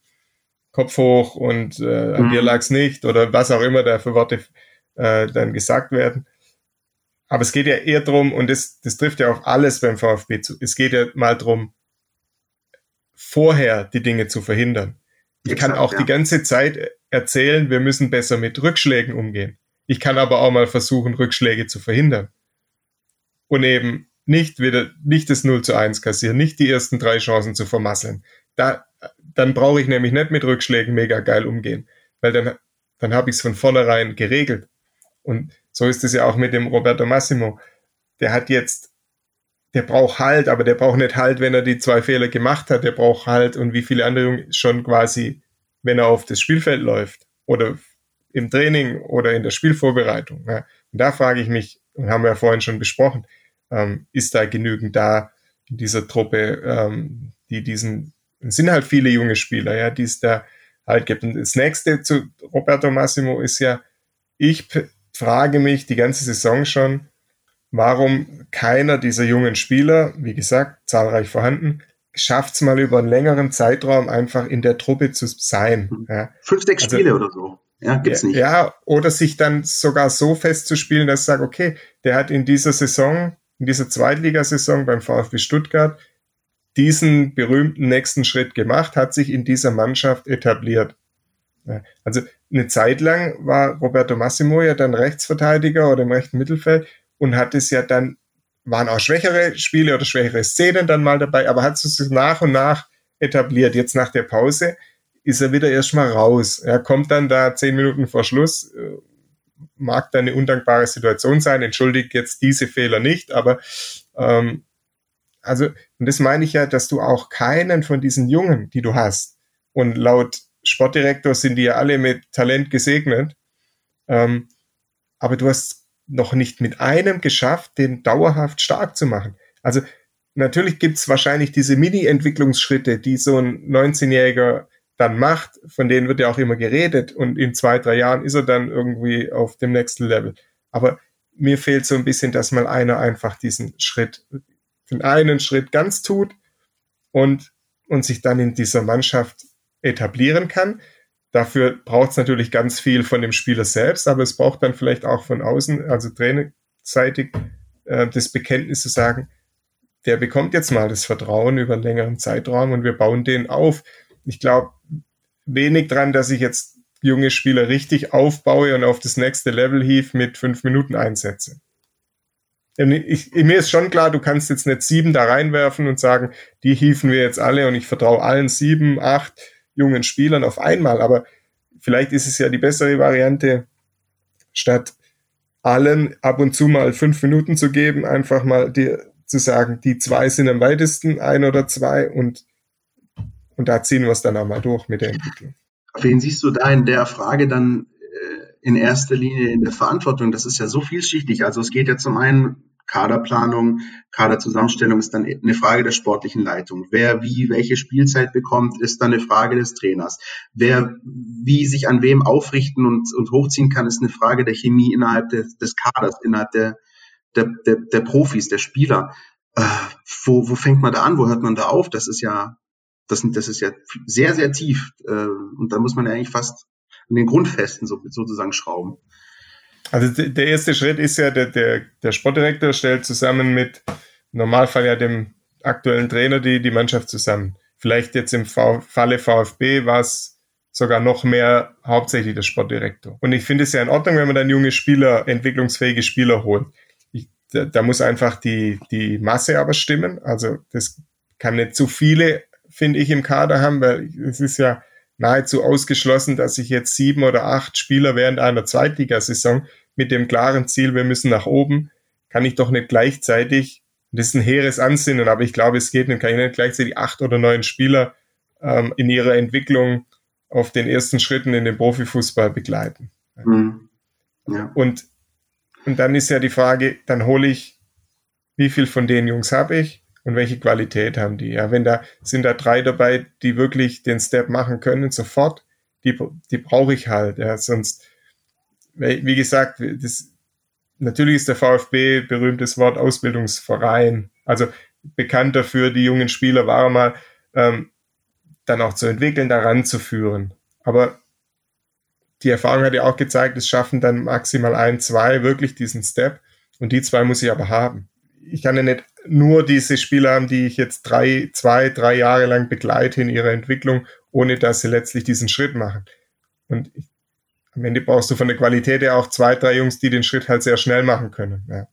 Kopf hoch und äh, an mhm. dir lag's nicht oder was auch immer da für Worte äh, dann gesagt werden. Aber es geht ja eher drum und das, das trifft ja auf alles beim VfB zu. Es geht ja mal drum, vorher die Dinge zu verhindern. Ich Exakt, kann auch ja. die ganze Zeit erzählen, wir müssen besser mit Rückschlägen umgehen. Ich kann aber auch mal versuchen, Rückschläge zu verhindern. Und eben nicht wieder, nicht das 0 zu 1 kassieren, nicht die ersten drei Chancen zu vermasseln. Da, dann brauche ich nämlich nicht mit Rückschlägen mega geil umgehen, weil dann, dann habe ich es von vornherein geregelt. Und so ist es ja auch mit dem Roberto Massimo. Der hat jetzt, der braucht Halt, aber der braucht nicht Halt, wenn er die zwei Fehler gemacht hat. Der braucht Halt und wie viele andere schon quasi, wenn er auf das Spielfeld läuft oder im Training oder in der Spielvorbereitung. Ja. Und da frage ich mich, und haben wir ja vorhin schon besprochen, ähm, ist da genügend da in dieser Truppe, ähm, die diesen es sind halt viele junge Spieler, ja, die es da halt gibt. Und das nächste zu Roberto Massimo ist ja, ich frage mich die ganze Saison schon, warum keiner dieser jungen Spieler, wie gesagt, zahlreich vorhanden, schafft es mal über einen längeren Zeitraum einfach in der Truppe zu sein. Mhm. Ja. Fünf, sechs also, Spiele oder so. Ja, gibt's nicht. Ja, oder sich dann sogar so festzuspielen, dass ich sage, okay, der hat in dieser Saison, in dieser Zweitligasaison beim VfB Stuttgart diesen berühmten nächsten Schritt gemacht, hat sich in dieser Mannschaft etabliert. Also eine Zeit lang war Roberto Massimo ja dann Rechtsverteidiger oder im rechten Mittelfeld und hat es ja dann, waren auch schwächere Spiele oder schwächere Szenen dann mal dabei, aber hat es sich nach und nach etabliert. Jetzt nach der Pause ist er wieder erstmal raus. Er kommt dann da zehn Minuten vor Schluss, äh, mag da eine undankbare Situation sein, entschuldigt jetzt diese Fehler nicht, aber ähm, also, und das meine ich ja, dass du auch keinen von diesen Jungen, die du hast, und laut Sportdirektor sind die ja alle mit Talent gesegnet, ähm, aber du hast noch nicht mit einem geschafft, den dauerhaft stark zu machen. Also natürlich gibt's wahrscheinlich diese Mini-Entwicklungsschritte, die so ein 19-Jähriger dann macht, von denen wird ja auch immer geredet und in zwei, drei Jahren ist er dann irgendwie auf dem nächsten Level. Aber mir fehlt so ein bisschen, dass mal einer einfach diesen Schritt den einen Schritt ganz tut und, und sich dann in dieser Mannschaft etablieren kann. Dafür braucht es natürlich ganz viel von dem Spieler selbst, aber es braucht dann vielleicht auch von außen, also trainerseitig, äh, das Bekenntnis zu sagen, der bekommt jetzt mal das Vertrauen über einen längeren Zeitraum und wir bauen den auf. Ich glaube wenig dran, dass ich jetzt junge Spieler richtig aufbaue und auf das nächste Level hief mit fünf Minuten einsetze ich, mir ist schon klar, du kannst jetzt nicht sieben da reinwerfen und sagen, die hieven wir jetzt alle und ich vertraue allen sieben, acht jungen Spielern auf einmal. Aber vielleicht ist es ja die bessere Variante, statt allen ab und zu mal fünf Minuten zu geben, einfach mal dir zu sagen, die zwei sind am weitesten, ein oder zwei und, und da ziehen wir es dann auch mal durch mit der Entwicklung. Wen siehst du da in der Frage dann in erster Linie in der Verantwortung? Das ist ja so vielschichtig. Also es geht ja zum einen Kaderplanung, Kaderzusammenstellung ist dann eine Frage der sportlichen Leitung. Wer wie welche Spielzeit bekommt, ist dann eine Frage des Trainers. Wer wie sich an wem aufrichten und, und hochziehen kann, ist eine Frage der Chemie innerhalb des, des Kaders, innerhalb der, der, der, der Profis, der Spieler. Äh, wo, wo fängt man da an? Wo hört man da auf? Das ist ja, das, das ist ja sehr, sehr tief. Äh, und da muss man ja eigentlich fast an den Grundfesten so, sozusagen schrauben. Also der erste Schritt ist ja, der, der, der Sportdirektor stellt zusammen mit im Normalfall ja dem aktuellen Trainer die, die Mannschaft zusammen. Vielleicht jetzt im v Falle VfB war es sogar noch mehr hauptsächlich der Sportdirektor. Und ich finde es ja in Ordnung, wenn man dann junge Spieler, entwicklungsfähige Spieler holt. Ich, da, da muss einfach die, die Masse aber stimmen. Also das kann nicht zu viele, finde ich, im Kader haben, weil es ist ja nahezu ausgeschlossen, dass ich jetzt sieben oder acht Spieler während einer Zweitligasaison mit dem klaren Ziel, wir müssen nach oben, kann ich doch nicht gleichzeitig, das ist ein hehres Ansinnen, aber ich glaube, es geht nicht, kann ich nicht gleichzeitig acht oder neun Spieler ähm, in ihrer Entwicklung auf den ersten Schritten in den Profifußball begleiten. Mhm. Ja. Und, und dann ist ja die Frage, dann hole ich, wie viel von den Jungs habe ich und welche Qualität haben die? Ja, wenn da sind da drei dabei, die wirklich den Step machen können sofort, die, die brauche ich halt. Ja, sonst, wie gesagt, das, natürlich ist der VfB berühmtes Wort Ausbildungsverein, also bekannt dafür, die jungen Spieler war mal ähm, dann auch zu entwickeln, daran zu führen. Aber die Erfahrung hat ja auch gezeigt, es schaffen dann maximal ein, zwei wirklich diesen Step und die zwei muss ich aber haben. Ich kann ja nicht nur diese Spieler haben, die ich jetzt drei, zwei, drei Jahre lang begleite in ihrer Entwicklung, ohne dass sie letztlich diesen Schritt machen. Und ich, am Ende brauchst du von der Qualität ja auch zwei, drei Jungs, die den Schritt halt sehr schnell machen können. Ja.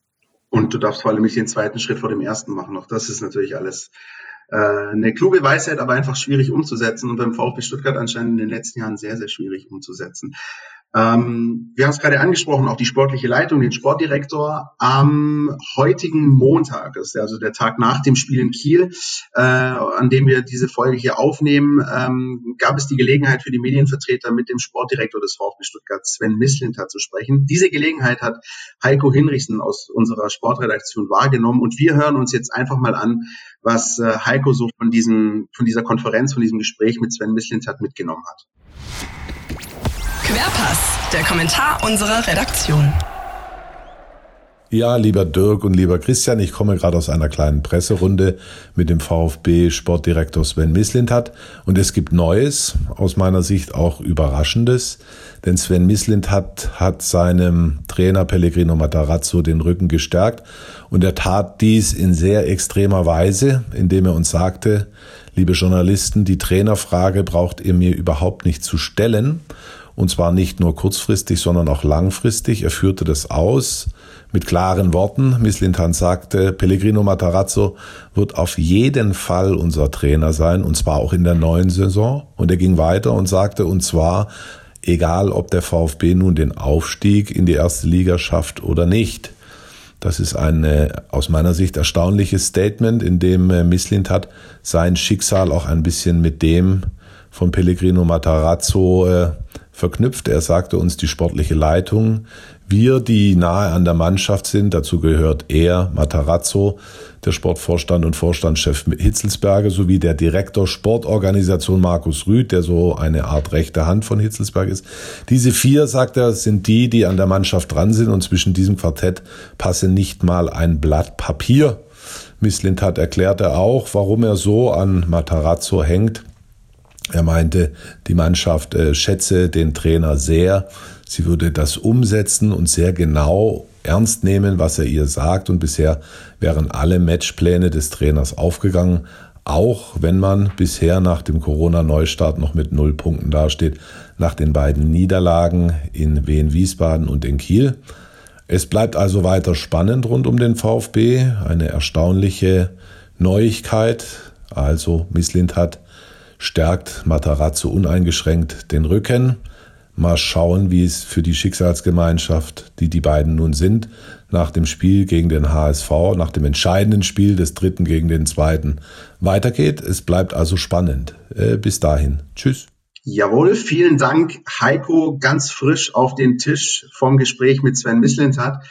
Und du darfst vor allem nicht den zweiten Schritt vor dem ersten machen. Auch das ist natürlich alles äh, eine kluge Weisheit, aber einfach schwierig umzusetzen und beim VfB Stuttgart anscheinend in den letzten Jahren sehr, sehr schwierig umzusetzen. Ähm, wir haben es gerade angesprochen, auch die sportliche Leitung, den Sportdirektor. Am heutigen Montag, ist also der Tag nach dem Spiel in Kiel, äh, an dem wir diese Folge hier aufnehmen, ähm, gab es die Gelegenheit für die Medienvertreter mit dem Sportdirektor des VfB Stuttgart, Sven Mislinter, zu sprechen. Diese Gelegenheit hat Heiko Hinrichsen aus unserer Sportredaktion wahrgenommen und wir hören uns jetzt einfach mal an, was äh, Heiko so von, diesem, von dieser Konferenz, von diesem Gespräch mit Sven Mislinter mitgenommen hat. Querpass, der Kommentar unserer Redaktion. Ja, lieber Dirk und lieber Christian, ich komme gerade aus einer kleinen Presserunde mit dem VfB Sportdirektor Sven Mislintat und es gibt Neues, aus meiner Sicht auch Überraschendes, denn Sven Mislintat hat seinem Trainer Pellegrino Matarazzo den Rücken gestärkt. Und er tat dies in sehr extremer Weise, indem er uns sagte, liebe Journalisten, die Trainerfrage braucht ihr mir überhaupt nicht zu stellen und zwar nicht nur kurzfristig, sondern auch langfristig. Er führte das aus mit klaren Worten. Mislintan sagte, Pellegrino Matarazzo wird auf jeden Fall unser Trainer sein, und zwar auch in der neuen Saison. Und er ging weiter und sagte, und zwar, egal ob der VfB nun den Aufstieg in die erste Liga schafft oder nicht. Das ist ein äh, aus meiner Sicht erstaunliches Statement, in dem äh, Mislint hat sein Schicksal auch ein bisschen mit dem von Pellegrino Matarazzo äh, verknüpft. Er sagte uns die sportliche Leitung. Wir, die nahe an der Mannschaft sind, dazu gehört er, Matarazzo, der Sportvorstand und Vorstandschef Hitzelsberger, sowie der Direktor Sportorganisation Markus Rüth, der so eine Art rechte Hand von Hitzelsberg ist. Diese vier, sagt er, sind die, die an der Mannschaft dran sind und zwischen diesem Quartett passe nicht mal ein Blatt Papier. Misslintat erklärte auch, warum er so an Matarazzo hängt. Er meinte, die Mannschaft äh, schätze den Trainer sehr. Sie würde das umsetzen und sehr genau ernst nehmen, was er ihr sagt. Und bisher wären alle Matchpläne des Trainers aufgegangen, auch wenn man bisher nach dem Corona-Neustart noch mit null Punkten dasteht, nach den beiden Niederlagen in Wien-Wiesbaden und in Kiel. Es bleibt also weiter spannend rund um den VfB. Eine erstaunliche Neuigkeit. Also Misslind hat stärkt Matarazzo uneingeschränkt den Rücken. Mal schauen, wie es für die Schicksalsgemeinschaft, die die beiden nun sind, nach dem Spiel gegen den HSV, nach dem entscheidenden Spiel des dritten gegen den zweiten weitergeht. Es bleibt also spannend. Äh, bis dahin. Tschüss. Jawohl, vielen Dank, Heiko, ganz frisch auf den Tisch vom Gespräch mit Sven Mislintat.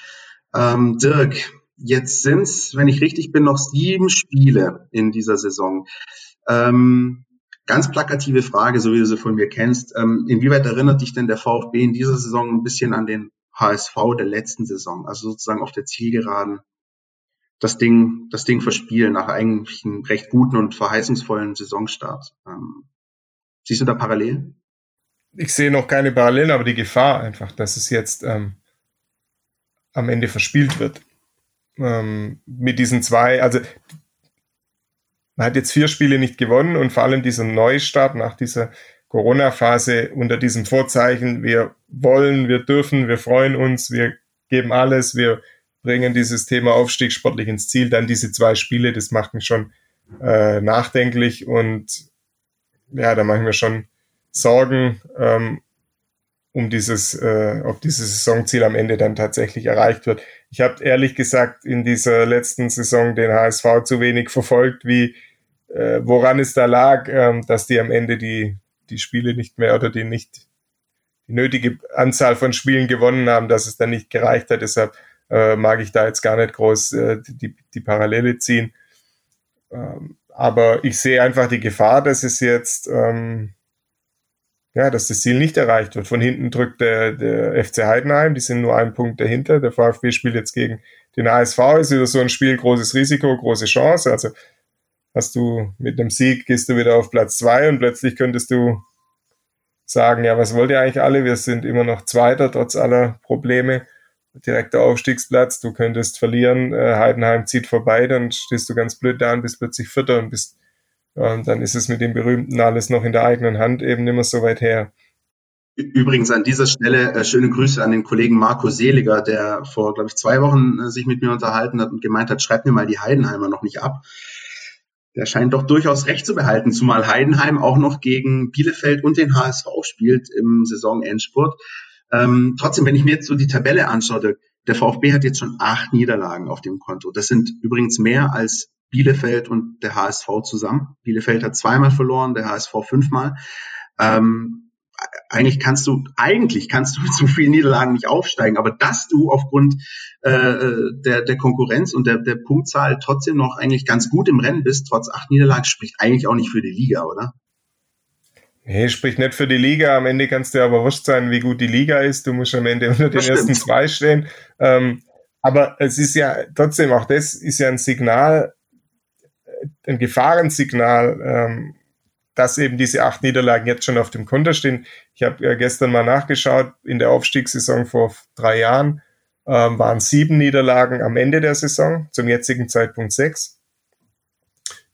Ähm, Dirk, jetzt sind es, wenn ich richtig bin, noch sieben Spiele in dieser Saison. Ähm, Ganz plakative Frage, so wie du sie von mir kennst. Ähm, inwieweit erinnert dich denn der VfB in dieser Saison ein bisschen an den HSV der letzten Saison, also sozusagen auf der Zielgeraden das Ding, das Ding verspielen nach eigentlich einem recht guten und verheißungsvollen Saisonstart. Ähm, siehst du da Parallelen? Ich sehe noch keine Parallelen, aber die Gefahr einfach, dass es jetzt ähm, am Ende verspielt wird. Ähm, mit diesen zwei, also man hat jetzt vier Spiele nicht gewonnen und vor allem dieser Neustart nach dieser Corona-Phase unter diesem Vorzeichen, wir wollen, wir dürfen, wir freuen uns, wir geben alles, wir bringen dieses Thema Aufstieg sportlich ins Ziel. Dann diese zwei Spiele, das macht mich schon äh, nachdenklich und ja, da mache ich mir schon Sorgen, ähm, um dieses, äh, ob dieses Saisonziel am Ende dann tatsächlich erreicht wird. Ich habe ehrlich gesagt in dieser letzten Saison den HSV zu wenig verfolgt, wie äh, woran es da lag, ähm, dass die am Ende die die Spiele nicht mehr oder die nicht die nötige Anzahl von Spielen gewonnen haben, dass es dann nicht gereicht hat. Deshalb äh, mag ich da jetzt gar nicht groß äh, die, die Parallele ziehen. Ähm, aber ich sehe einfach die Gefahr, dass es jetzt, ähm, ja, dass das Ziel nicht erreicht wird. Von hinten drückt der, der FC Heidenheim, die sind nur einen Punkt dahinter. Der VfB spielt jetzt gegen den ASV, ist wieder so ein Spiel, großes Risiko, große Chance. Also hast du mit einem Sieg, gehst du wieder auf Platz zwei und plötzlich könntest du sagen, ja, was wollt ihr eigentlich alle? Wir sind immer noch Zweiter, trotz aller Probleme. Direkter Aufstiegsplatz, du könntest verlieren, äh, Heidenheim zieht vorbei, dann stehst du ganz blöd da und bist plötzlich Vierter und bist, äh, dann ist es mit dem Berühmten alles noch in der eigenen Hand eben nicht mehr so weit her. Übrigens an dieser Stelle äh, schöne Grüße an den Kollegen Marco Seliger, der vor, glaube ich, zwei Wochen äh, sich mit mir unterhalten hat und gemeint hat, schreib mir mal die Heidenheimer noch nicht ab der scheint doch durchaus recht zu behalten, zumal Heidenheim auch noch gegen Bielefeld und den HSV spielt im Saisonendspurt. Ähm, trotzdem, wenn ich mir jetzt so die Tabelle anschaue, der VfB hat jetzt schon acht Niederlagen auf dem Konto. Das sind übrigens mehr als Bielefeld und der HSV zusammen. Bielefeld hat zweimal verloren, der HSV fünfmal. Ähm, eigentlich kannst du, eigentlich kannst du mit so vielen Niederlagen nicht aufsteigen, aber dass du aufgrund äh, der, der Konkurrenz und der, der Punktzahl trotzdem noch eigentlich ganz gut im Rennen bist, trotz acht Niederlagen, spricht eigentlich auch nicht für die Liga, oder? Nee, spricht nicht für die Liga. Am Ende kannst du aber wurscht sein, wie gut die Liga ist. Du musst am Ende unter den ersten zwei stehen. Ähm, aber es ist ja trotzdem, auch das ist ja ein Signal, ein Gefahrensignal, ähm, dass eben diese acht Niederlagen jetzt schon auf dem Konter stehen. Ich habe äh, gestern mal nachgeschaut, in der Aufstiegssaison vor drei Jahren ähm, waren sieben Niederlagen am Ende der Saison, zum jetzigen Zeitpunkt sechs.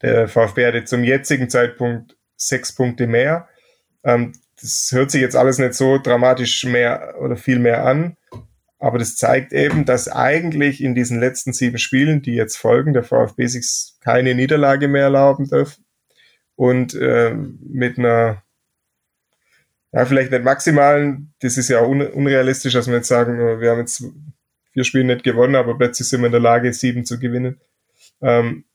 Der VfB hatte zum jetzigen Zeitpunkt sechs Punkte mehr. Ähm, das hört sich jetzt alles nicht so dramatisch mehr oder viel mehr an, aber das zeigt eben, dass eigentlich in diesen letzten sieben Spielen, die jetzt folgen, der VfB sich keine Niederlage mehr erlauben darf, und äh, mit einer, ja, vielleicht nicht maximalen, das ist ja un unrealistisch, dass wir jetzt sagen, wir haben jetzt vier Spiele nicht gewonnen, aber plötzlich sind wir in der Lage, sieben zu gewinnen. Ähm,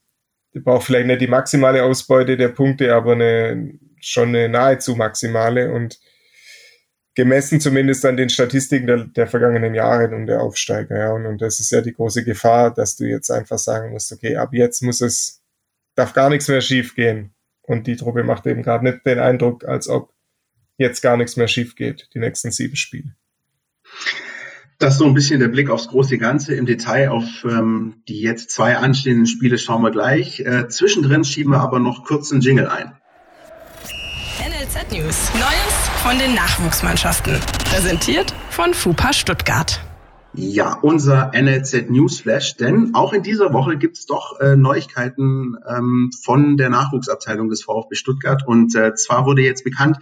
ich brauche vielleicht nicht die maximale Ausbeute der Punkte, aber eine, schon eine nahezu maximale und gemessen zumindest an den Statistiken der, der vergangenen Jahre und der Aufsteiger. Ja. Und, und das ist ja die große Gefahr, dass du jetzt einfach sagen musst, okay, ab jetzt muss es, darf gar nichts mehr schief gehen. Und die Truppe macht eben gerade nicht den Eindruck, als ob jetzt gar nichts mehr schief geht, die nächsten sieben Spiele. Das ist so ein bisschen der Blick aufs große Ganze. Im Detail auf ähm, die jetzt zwei anstehenden Spiele schauen wir gleich. Äh, zwischendrin schieben wir aber noch kurz einen Jingle ein. NLZ News. Neues von den Nachwuchsmannschaften. Präsentiert von FUPA Stuttgart. Ja, unser NLZ Newsflash, denn auch in dieser Woche gibt's doch äh, Neuigkeiten ähm, von der Nachwuchsabteilung des VfB Stuttgart. Und äh, zwar wurde jetzt bekannt,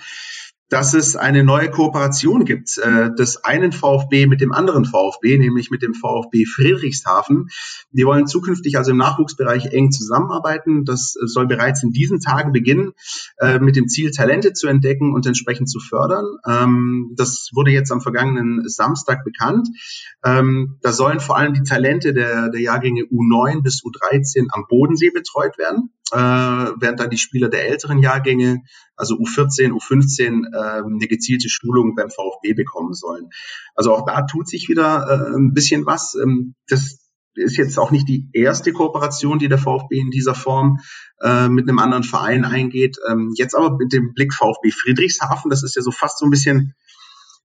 dass es eine neue Kooperation gibt äh, des einen VfB mit dem anderen VfB, nämlich mit dem VfB Friedrichshafen. Die wollen zukünftig also im Nachwuchsbereich eng zusammenarbeiten. Das soll bereits in diesen Tagen beginnen, äh, mit dem Ziel, Talente zu entdecken und entsprechend zu fördern. Ähm, das wurde jetzt am vergangenen Samstag bekannt. Ähm, da sollen vor allem die Talente der, der Jahrgänge U9 bis U13 am Bodensee betreut werden äh, während dann die Spieler der älteren Jahrgänge, also U14, U15, äh, eine gezielte Schulung beim VfB bekommen sollen. Also auch da tut sich wieder äh, ein bisschen was. Ähm, das ist jetzt auch nicht die erste Kooperation, die der VfB in dieser Form äh, mit einem anderen Verein eingeht. Ähm, jetzt aber mit dem Blick VfB Friedrichshafen, das ist ja so fast so ein bisschen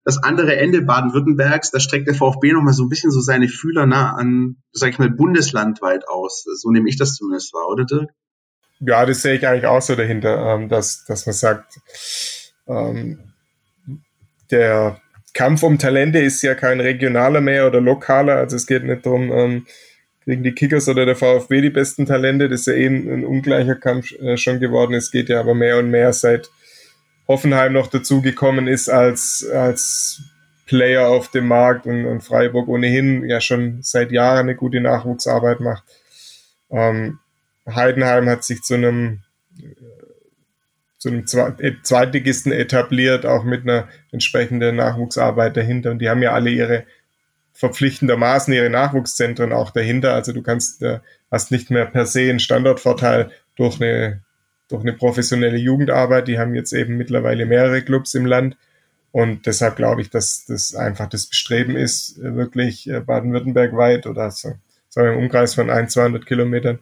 das andere Ende Baden-Württembergs, da streckt der VfB nochmal so ein bisschen so seine Fühler nah an, sag ich mal, bundeslandweit aus. So nehme ich das zumindest wahr, oder Dirk? Ja, das sehe ich eigentlich auch so dahinter, ähm, dass, dass man sagt, ähm, der Kampf um Talente ist ja kein regionaler mehr oder lokaler, also es geht nicht darum, ähm, kriegen die Kickers oder der VfB die besten Talente, das ist ja eh ein ungleicher Kampf äh, schon geworden, es geht ja aber mehr und mehr seit Hoffenheim noch dazugekommen ist als, als Player auf dem Markt und, und Freiburg ohnehin ja schon seit Jahren eine gute Nachwuchsarbeit macht. Ähm, Heidenheim hat sich zu einem zu einem äh, Zweitligisten etabliert, auch mit einer entsprechenden Nachwuchsarbeit dahinter. Und die haben ja alle ihre verpflichtendermaßen ihre Nachwuchszentren auch dahinter. Also du kannst, äh, hast nicht mehr per se einen Standortvorteil durch eine durch eine professionelle Jugendarbeit. Die haben jetzt eben mittlerweile mehrere Clubs im Land. Und deshalb glaube ich, dass das einfach das Bestreben ist, wirklich äh, Baden-Württemberg weit oder so, sagen wir im Umkreis von ein, 200 Kilometern,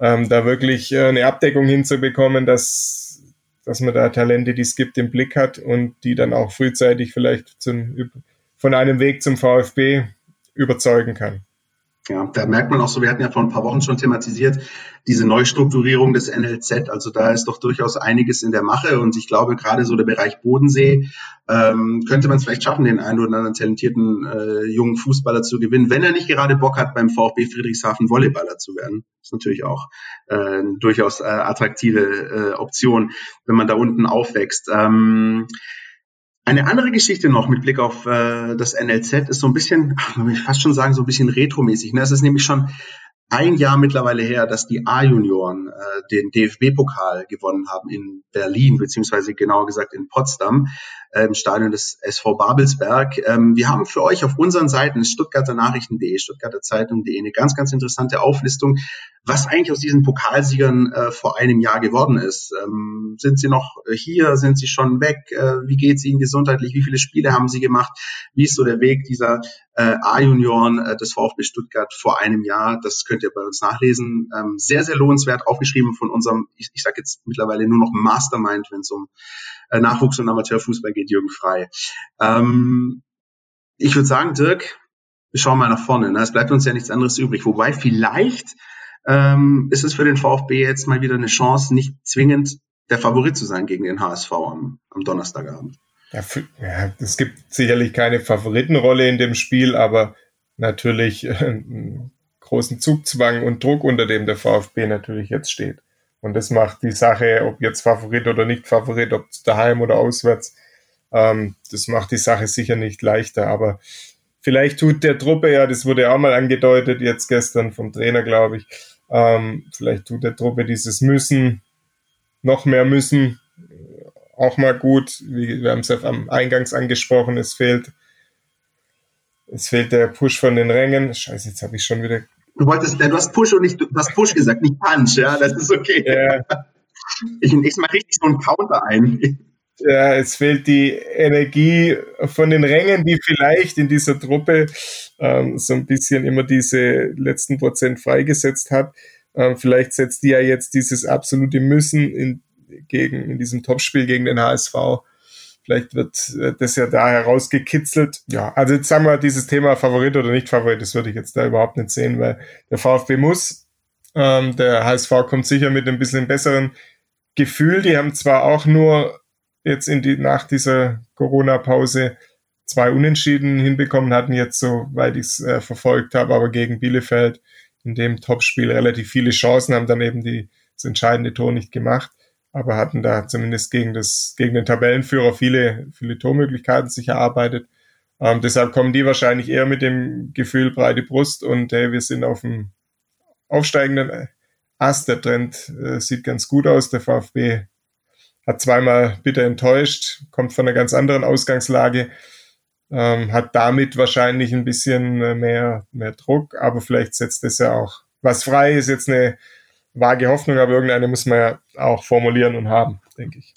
ähm, da wirklich äh, eine Abdeckung hinzubekommen, dass, dass man da Talente, die es gibt, im Blick hat und die dann auch frühzeitig vielleicht zum, von einem Weg zum VfB überzeugen kann. Ja, da merkt man auch so, wir hatten ja vor ein paar Wochen schon thematisiert, diese Neustrukturierung des NLZ. Also da ist doch durchaus einiges in der Mache und ich glaube, gerade so der Bereich Bodensee ähm, könnte man es vielleicht schaffen, den einen oder anderen talentierten äh, jungen Fußballer zu gewinnen, wenn er nicht gerade Bock hat, beim VfB Friedrichshafen Volleyballer zu werden. Ist natürlich auch äh, durchaus äh, attraktive äh, Option, wenn man da unten aufwächst. Ähm, eine andere Geschichte noch mit Blick auf äh, das NLZ ist so ein bisschen, man will fast schon sagen, so ein bisschen retromäßig. Ne? Es ist nämlich schon ein Jahr mittlerweile her, dass die A-Junioren äh, den DFB-Pokal gewonnen haben in Berlin, beziehungsweise genauer gesagt in Potsdam, im Stadion des SV Babelsberg. Ähm, wir haben für euch auf unseren Seiten Stuttgarter Nachrichten.de, Stuttgarter Zeitung.de eine ganz, ganz interessante Auflistung, was eigentlich aus diesen Pokalsiegern äh, vor einem Jahr geworden ist. Ähm, sind sie noch hier? Sind sie schon weg? Äh, wie geht es ihnen gesundheitlich? Wie viele Spiele haben sie gemacht? Wie ist so der Weg dieser äh, A-Junioren äh, des VfB Stuttgart vor einem Jahr? Das könnt ihr bei uns nachlesen. Ähm, sehr, sehr lohnenswert, aufgeschrieben von unserem, ich, ich sage jetzt mittlerweile nur noch Mastermind, wenn es um äh, Nachwuchs- und Amateurfußball geht, Jürgen Frei. Ähm, ich würde sagen, Dirk, wir schauen mal nach vorne. Ne? Es bleibt uns ja nichts anderes übrig. Wobei vielleicht ähm, ist es für den VfB jetzt mal wieder eine Chance, nicht zwingend der Favorit zu sein gegen den HSV am, am Donnerstagabend. Ja, für, ja, es gibt sicherlich keine Favoritenrolle in dem Spiel, aber natürlich äh, einen großen Zugzwang und Druck, unter dem der VfB natürlich jetzt steht. Und das macht die Sache, ob jetzt Favorit oder nicht Favorit, ob daheim oder auswärts, ähm, das macht die Sache sicher nicht leichter. Aber vielleicht tut der Truppe, ja, das wurde auch mal angedeutet, jetzt gestern vom Trainer, glaube ich, ähm, vielleicht tut der Truppe dieses Müssen, noch mehr Müssen, auch mal gut. Wir haben es ja am Eingangs angesprochen, es fehlt, es fehlt der Push von den Rängen. Scheiße, jetzt habe ich schon wieder. Du wolltest, du hast Push und nicht, du hast Push gesagt, nicht Punch, ja, das ist okay. Ja. Ich, ich mache richtig so einen Counter ein. Ja, es fehlt die Energie von den Rängen, die vielleicht in dieser Truppe ähm, so ein bisschen immer diese letzten Prozent freigesetzt hat. Ähm, vielleicht setzt die ja jetzt dieses absolute Müssen in, gegen, in diesem Topspiel gegen den HSV. Vielleicht wird äh, das ja da herausgekitzelt. Ja, also jetzt sagen wir dieses Thema Favorit oder nicht Favorit, das würde ich jetzt da überhaupt nicht sehen, weil der VfB muss. Ähm, der HSV kommt sicher mit ein bisschen besseren Gefühl. Die haben zwar auch nur jetzt in die, nach dieser Corona-Pause zwei Unentschieden hinbekommen hatten, jetzt soweit ich es äh, verfolgt habe, aber gegen Bielefeld in dem Topspiel relativ viele Chancen, haben dann eben die, das entscheidende Tor nicht gemacht, aber hatten da zumindest gegen, das, gegen den Tabellenführer viele, viele Tormöglichkeiten sich erarbeitet. Ähm, deshalb kommen die wahrscheinlich eher mit dem Gefühl breite Brust und hey, wir sind auf dem aufsteigenden Ast. Der Trend äh, sieht ganz gut aus. Der VfB hat zweimal bitter enttäuscht, kommt von einer ganz anderen Ausgangslage, ähm, hat damit wahrscheinlich ein bisschen äh, mehr, mehr Druck, aber vielleicht setzt es ja auch was frei, ist jetzt eine vage Hoffnung, aber irgendeine muss man ja auch formulieren und haben, denke ich.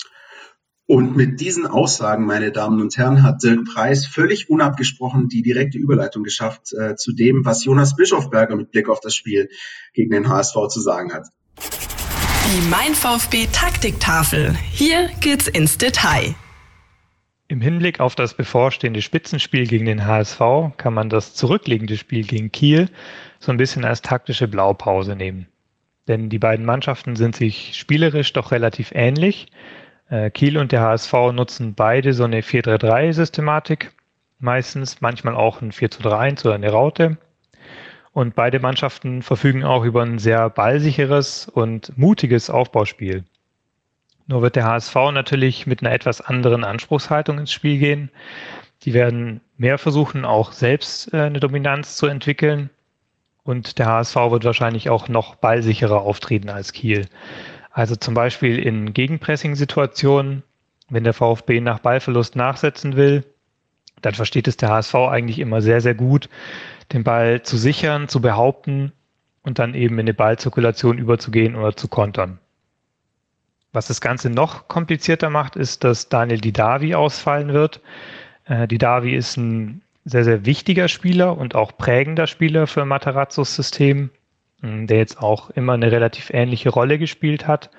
Und mit diesen Aussagen, meine Damen und Herren, hat Dirk Preis völlig unabgesprochen die direkte Überleitung geschafft äh, zu dem, was Jonas Bischofberger mit Blick auf das Spiel gegen den HSV zu sagen hat. Die Mein VfB Taktiktafel. Hier geht's ins Detail. Im Hinblick auf das bevorstehende Spitzenspiel gegen den HSV kann man das zurückliegende Spiel gegen Kiel so ein bisschen als taktische Blaupause nehmen. Denn die beiden Mannschaften sind sich spielerisch doch relativ ähnlich. Äh, Kiel und der HSV nutzen beide so eine 4-3-3-Systematik, meistens, manchmal auch ein 4-3-1 oder eine Raute. Und beide Mannschaften verfügen auch über ein sehr ballsicheres und mutiges Aufbauspiel. Nur wird der HSV natürlich mit einer etwas anderen Anspruchshaltung ins Spiel gehen. Die werden mehr versuchen, auch selbst äh, eine Dominanz zu entwickeln. Und der HSV wird wahrscheinlich auch noch ballsicherer auftreten als Kiel. Also zum Beispiel in Gegenpressing-Situationen, wenn der VfB nach Ballverlust nachsetzen will, dann versteht es der HSV eigentlich immer sehr, sehr gut, den Ball zu sichern, zu behaupten und dann eben in eine Ballzirkulation überzugehen oder zu kontern. Was das Ganze noch komplizierter macht, ist, dass Daniel Didavi ausfallen wird. Äh, Didavi ist ein sehr, sehr wichtiger Spieler und auch prägender Spieler für Matarazzos System, äh, der jetzt auch immer eine relativ ähnliche Rolle gespielt hat.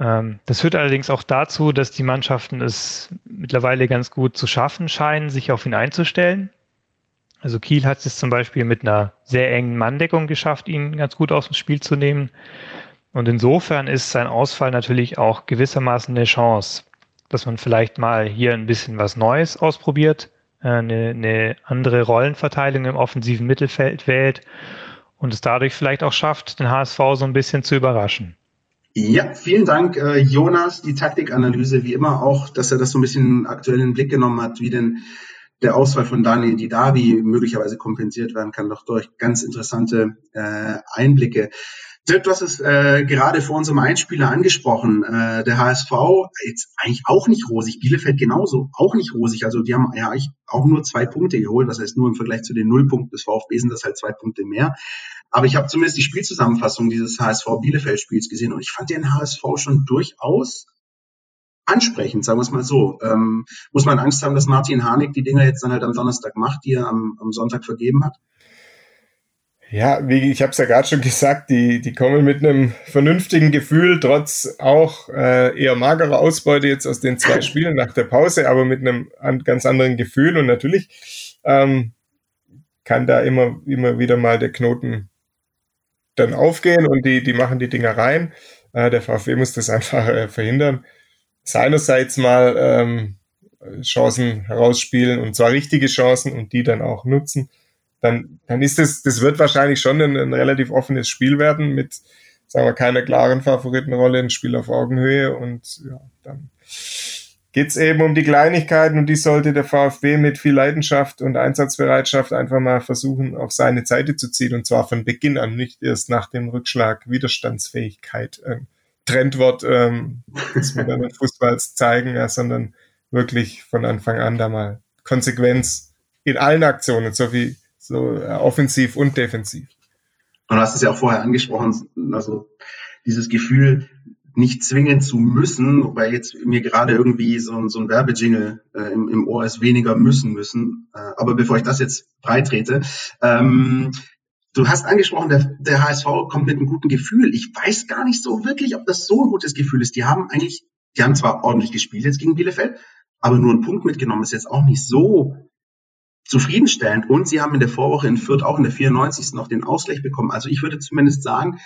Ähm, das führt allerdings auch dazu, dass die Mannschaften es mittlerweile ganz gut zu schaffen scheinen, sich auf ihn einzustellen. Also Kiel hat es zum Beispiel mit einer sehr engen Manndeckung geschafft, ihn ganz gut aus dem Spiel zu nehmen. Und insofern ist sein Ausfall natürlich auch gewissermaßen eine Chance, dass man vielleicht mal hier ein bisschen was Neues ausprobiert, eine, eine andere Rollenverteilung im offensiven Mittelfeld wählt und es dadurch vielleicht auch schafft, den HSV so ein bisschen zu überraschen. Ja, vielen Dank, äh, Jonas. Die Taktikanalyse, wie immer auch, dass er das so ein bisschen aktuell in den Blick genommen hat, wie denn der Ausfall von Daniel Didavi möglicherweise kompensiert werden kann, doch durch ganz interessante äh, Einblicke. Dirk, du hast es äh, gerade vor unserem Einspieler angesprochen. Äh, der HSV jetzt eigentlich auch nicht rosig. Bielefeld genauso auch nicht rosig. Also die haben ja eigentlich auch nur zwei Punkte geholt. Das heißt, nur im Vergleich zu den Nullpunkten des VfB sind das halt zwei Punkte mehr. Aber ich habe zumindest die Spielzusammenfassung dieses HSV Bielefeld-Spiels gesehen und ich fand den HSV schon durchaus ansprechend, sagen wir es mal so. Ähm, muss man Angst haben, dass Martin Harnik die Dinger jetzt dann halt am Donnerstag macht, die er am, am Sonntag vergeben hat? Ja, wie ich habe es ja gerade schon gesagt, die, die kommen mit einem vernünftigen Gefühl, trotz auch äh, eher magerer Ausbeute jetzt aus den zwei Spielen nach der Pause, aber mit einem an, ganz anderen Gefühl. Und natürlich ähm, kann da immer, immer wieder mal der Knoten dann aufgehen und die, die machen die Dinger rein. Äh, der VfB muss das einfach äh, verhindern. Seinerseits mal ähm, Chancen herausspielen und zwar richtige Chancen und die dann auch nutzen dann, dann ist es, das wird wahrscheinlich schon ein, ein relativ offenes Spiel werden mit, sagen wir, keiner klaren Favoritenrolle, ein Spiel auf Augenhöhe und ja, dann geht's eben um die Kleinigkeiten und die sollte der VfB mit viel Leidenschaft und Einsatzbereitschaft einfach mal versuchen, auf seine Seite zu ziehen und zwar von Beginn an, nicht erst nach dem Rückschlag Widerstandsfähigkeit. Ähm, Trendwort ähm, des modernen Fußballs zeigen, ja, sondern wirklich von Anfang an da mal Konsequenz in allen Aktionen, so wie so äh, offensiv und defensiv. Und du hast es ja auch vorher angesprochen, also dieses Gefühl, nicht zwingen zu müssen, weil jetzt mir gerade irgendwie so, so ein Werbejingle äh, im, im Ohr ist, weniger müssen müssen. Äh, aber bevor ich das jetzt breitrete, ähm, du hast angesprochen, der, der HSV kommt mit einem guten Gefühl. Ich weiß gar nicht so wirklich, ob das so ein gutes Gefühl ist. Die haben eigentlich, die haben zwar ordentlich gespielt jetzt gegen Bielefeld, aber nur einen Punkt mitgenommen ist jetzt auch nicht so zufriedenstellend. Und sie haben in der Vorwoche in Fürth auch in der 94. noch den Ausgleich bekommen. Also ich würde zumindest sagen,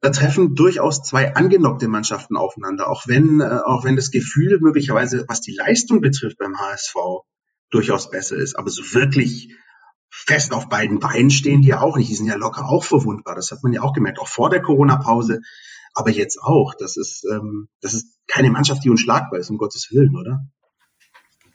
da treffen durchaus zwei angenockte Mannschaften aufeinander, auch wenn, äh, auch wenn das Gefühl möglicherweise, was die Leistung betrifft beim HSV, durchaus besser ist. Aber so wirklich fest auf beiden Beinen stehen die ja auch nicht. Die sind ja locker auch verwundbar. Das hat man ja auch gemerkt, auch vor der Corona-Pause. Aber jetzt auch. Das ist, ähm, das ist keine Mannschaft, die unschlagbar ist, um Gottes Willen, oder?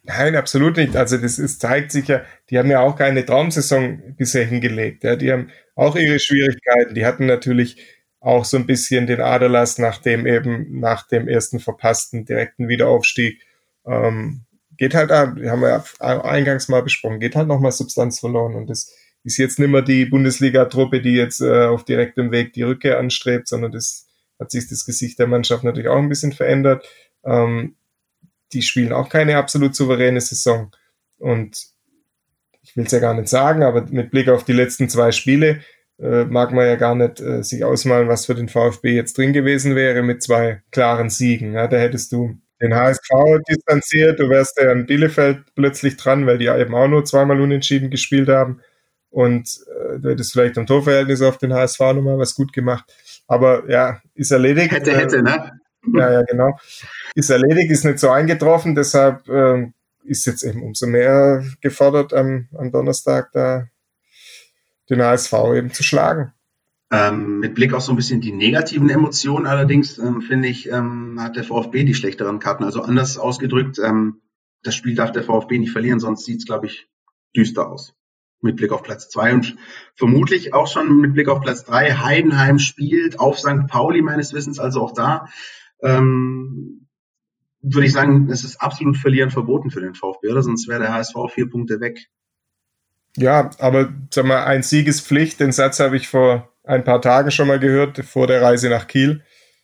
Nein, absolut nicht. Also das ist, zeigt sich ja, die haben ja auch keine Traumsaison bisher hingelegt. Ja. Die haben auch ihre Schwierigkeiten. Die hatten natürlich auch so ein bisschen den Aderlass nach dem eben, nach dem ersten verpassten direkten Wiederaufstieg. Ähm, geht halt, wir haben ja eingangs mal besprochen, geht halt nochmal Substanz verloren. Und das ist jetzt nicht mehr die Bundesliga-Truppe, die jetzt äh, auf direktem Weg die Rückkehr anstrebt, sondern das hat sich das Gesicht der Mannschaft natürlich auch ein bisschen verändert. Ähm, die spielen auch keine absolut souveräne Saison. Und ich will es ja gar nicht sagen, aber mit Blick auf die letzten zwei Spiele äh, mag man ja gar nicht äh, sich ausmalen, was für den VfB jetzt drin gewesen wäre mit zwei klaren Siegen. Ja, da hättest du den HSV distanziert. Du wärst ja in Bielefeld plötzlich dran, weil die eben auch nur zweimal unentschieden gespielt haben. Und äh, du hättest vielleicht am Torverhältnis auf den HSV nochmal was gut gemacht. Aber ja, ist erledigt. Hätte, hätte, ne? Ja, ja, genau. Ist erledigt, ist nicht so eingetroffen, deshalb äh, ist jetzt eben umso mehr gefordert, am, am Donnerstag da den HSV eben zu schlagen. Ähm, mit Blick auf so ein bisschen die negativen Emotionen allerdings, ähm, finde ich, ähm, hat der VfB die schlechteren Karten. Also anders ausgedrückt, ähm, das Spiel darf der VfB nicht verlieren, sonst sieht es, glaube ich, düster aus. Mit Blick auf Platz zwei und vermutlich auch schon mit Blick auf Platz drei. Heidenheim spielt auf St. Pauli meines Wissens, also auch da. Ähm, würde ich sagen, es ist absolut verlieren verboten für den VfB, oder? Sonst wäre der HSV vier Punkte weg. Ja, aber sag mal, ein Sieg ist Pflicht. Den Satz habe ich vor ein paar Tagen schon mal gehört, vor der Reise nach Kiel.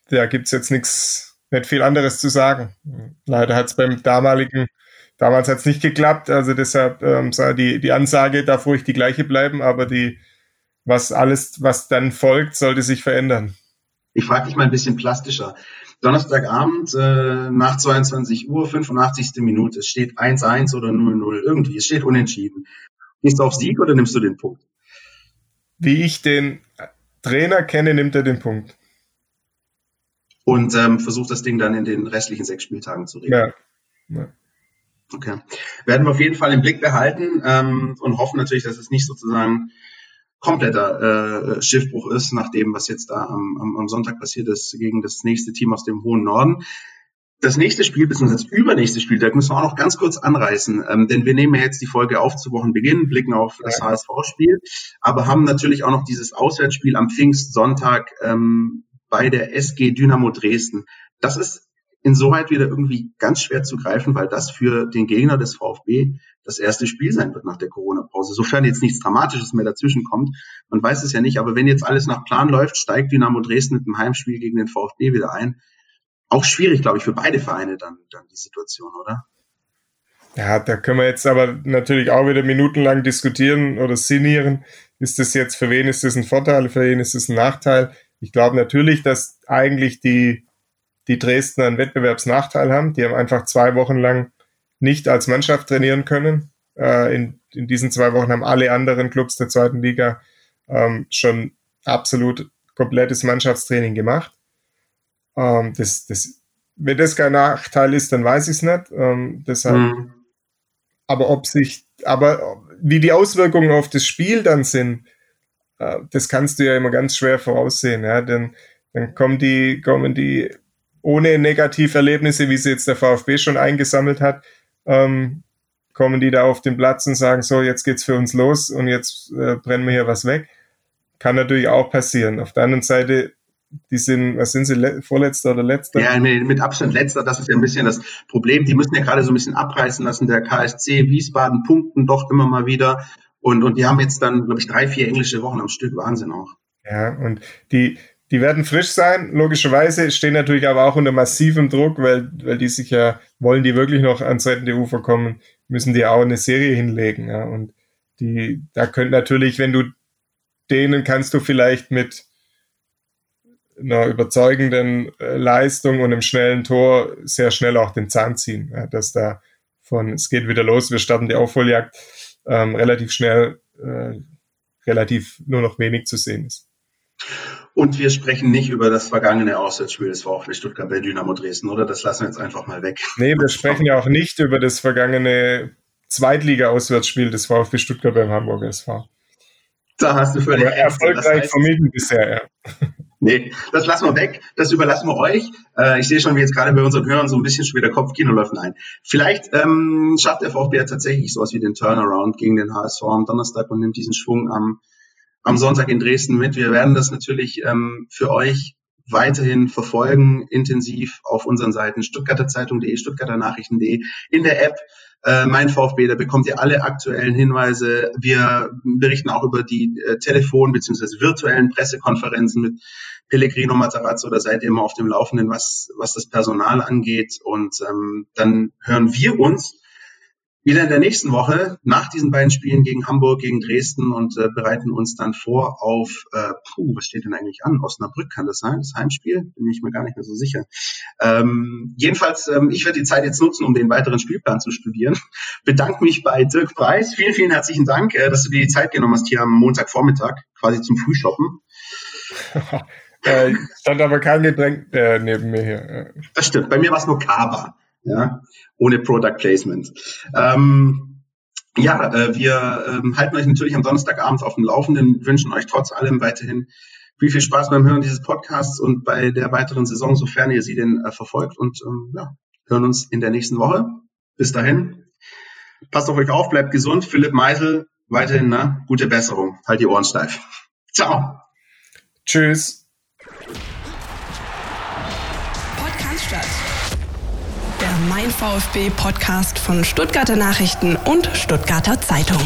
Da gibt's jetzt nichts, nicht viel anderes zu sagen. Leider hat's beim damaligen, damals hat's nicht geklappt, also deshalb ähm, die, die Ansage darf ruhig die gleiche bleiben, aber die, was alles, was dann folgt, sollte sich verändern. Ich frage dich mal ein bisschen plastischer. Donnerstagabend äh, nach 22 Uhr, 85. Minute. Es steht 1-1 oder 0-0 irgendwie. Es steht unentschieden. Gehst du auf Sieg oder nimmst du den Punkt? Wie ich den Trainer kenne, nimmt er den Punkt. Und ähm, versucht das Ding dann in den restlichen sechs Spieltagen zu regeln. Ja. ja. Okay. Werden wir auf jeden Fall im Blick behalten ähm, und hoffen natürlich, dass es nicht sozusagen kompletter äh, Schiffbruch ist, nach dem, was jetzt da am, am, am Sonntag passiert ist gegen das nächste Team aus dem hohen Norden. Das nächste Spiel, beziehungsweise das übernächste Spiel, da müssen wir auch noch ganz kurz anreißen, ähm, denn wir nehmen ja jetzt die Folge auf zu Wochenbeginn, blicken auf das ja. HSV-Spiel, aber haben natürlich auch noch dieses Auswärtsspiel am Pfingstsonntag ähm, bei der SG Dynamo Dresden. Das ist insoweit wieder irgendwie ganz schwer zu greifen, weil das für den Gegner des VfB das erste Spiel sein wird nach der Corona-Pause. Sofern jetzt nichts Dramatisches mehr dazwischen kommt. Man weiß es ja nicht, aber wenn jetzt alles nach Plan läuft, steigt Dynamo Dresden mit dem Heimspiel gegen den VfB wieder ein auch schwierig, glaube ich, für beide Vereine dann, dann die Situation, oder? Ja, da können wir jetzt aber natürlich auch wieder minutenlang diskutieren oder sinnieren. Ist das jetzt, für wen ist das ein Vorteil, für wen ist das ein Nachteil? Ich glaube natürlich, dass eigentlich die, die Dresdner einen Wettbewerbsnachteil haben. Die haben einfach zwei Wochen lang nicht als Mannschaft trainieren können. Äh, in, in diesen zwei Wochen haben alle anderen Clubs der zweiten Liga ähm, schon absolut komplettes Mannschaftstraining gemacht. Ähm, das, das, wenn das kein Nachteil ist, dann weiß ich es nicht. Ähm, deshalb, mhm. aber ob sich, aber wie die Auswirkungen auf das Spiel dann sind, äh, das kannst du ja immer ganz schwer voraussehen. Ja? Denn dann kommen die, kommen die ohne Negativerlebnisse, wie sie jetzt der VfB schon eingesammelt hat, ähm, kommen die da auf den Platz und sagen, so, jetzt geht's für uns los und jetzt äh, brennen wir hier was weg. Kann natürlich auch passieren. Auf der anderen Seite die sind, was sind sie, vorletzter oder letzter? Ja, mit Abstand letzter, das ist ja ein bisschen das Problem. Die müssen ja gerade so ein bisschen abreißen lassen. Der KSC Wiesbaden punkten doch immer mal wieder. Und, und die haben jetzt dann, glaube ich, drei, vier englische Wochen am Stück. Wahnsinn auch. Ja, und die, die werden frisch sein, logischerweise, stehen natürlich aber auch unter massivem Druck, weil, weil die sich ja, wollen die wirklich noch ans rettende Ufer kommen, müssen die auch eine Serie hinlegen. Ja. Und die, da könnte natürlich, wenn du denen kannst du vielleicht mit einer überzeugenden äh, Leistung und einem schnellen Tor sehr schnell auch den Zahn ziehen. Ja, dass da von es geht wieder los, wir starten die Aufholjagd, ähm, relativ schnell, äh, relativ nur noch wenig zu sehen ist. Und wir sprechen nicht über das vergangene Auswärtsspiel des VfB Stuttgart bei Dynamo Dresden, oder? Das lassen wir jetzt einfach mal weg. Nee, wir sprechen ja auch nicht über das vergangene Zweitliga-Auswärtsspiel des VfB Stuttgart beim Hamburger SV. Da hast du völlig recht. Erfolgreich das heißt, vermieden bisher, ja. Nee, das lassen wir weg. Das überlassen wir euch. Äh, ich sehe schon, wie jetzt gerade bei unseren Hörern so ein bisschen schon wieder Kopfkino läuft. Nein. Vielleicht ähm, schafft der VfB ja tatsächlich sowas wie den Turnaround gegen den HSV am Donnerstag und nimmt diesen Schwung am, am Sonntag in Dresden mit. Wir werden das natürlich ähm, für euch weiterhin verfolgen, intensiv auf unseren Seiten Stuttgarter Zeitung.de, Stuttgarter Nachrichten.de, in der App äh, Mein VfB, da bekommt ihr alle aktuellen Hinweise. Wir berichten auch über die äh, Telefon- bzw. virtuellen Pressekonferenzen mit Pellegrino Matarazzo, da seid ihr immer auf dem Laufenden, was, was das Personal angeht. Und ähm, dann hören wir uns wieder in der nächsten Woche nach diesen beiden Spielen gegen Hamburg, gegen Dresden und äh, bereiten uns dann vor auf, äh, puh, was steht denn eigentlich an? Osnabrück kann das sein, das Heimspiel? Bin ich mir gar nicht mehr so sicher. Ähm, jedenfalls, ähm, ich werde die Zeit jetzt nutzen, um den weiteren Spielplan zu studieren. Bedanke mich bei Dirk Preis. Vielen, vielen herzlichen Dank, äh, dass du dir die Zeit genommen hast hier am Montagvormittag, quasi zum Frühshoppen. äh, stand aber kein Getränk äh, neben mir hier. Das stimmt. Bei mir war es nur Kaba ja, ohne Product Placement. Ähm, ja, äh, wir ähm, halten euch natürlich am Donnerstagabend auf dem Laufenden, wünschen euch trotz allem weiterhin viel, viel Spaß beim Hören dieses Podcasts und bei der weiteren Saison, sofern ihr sie denn äh, verfolgt und ähm, ja, hören uns in der nächsten Woche. Bis dahin, passt auf euch auf, bleibt gesund. Philipp Meisel, weiterhin ne, gute Besserung. Halt die Ohren steif. Ciao. Tschüss. Mein VfB Podcast von Stuttgarter Nachrichten und Stuttgarter Zeitung.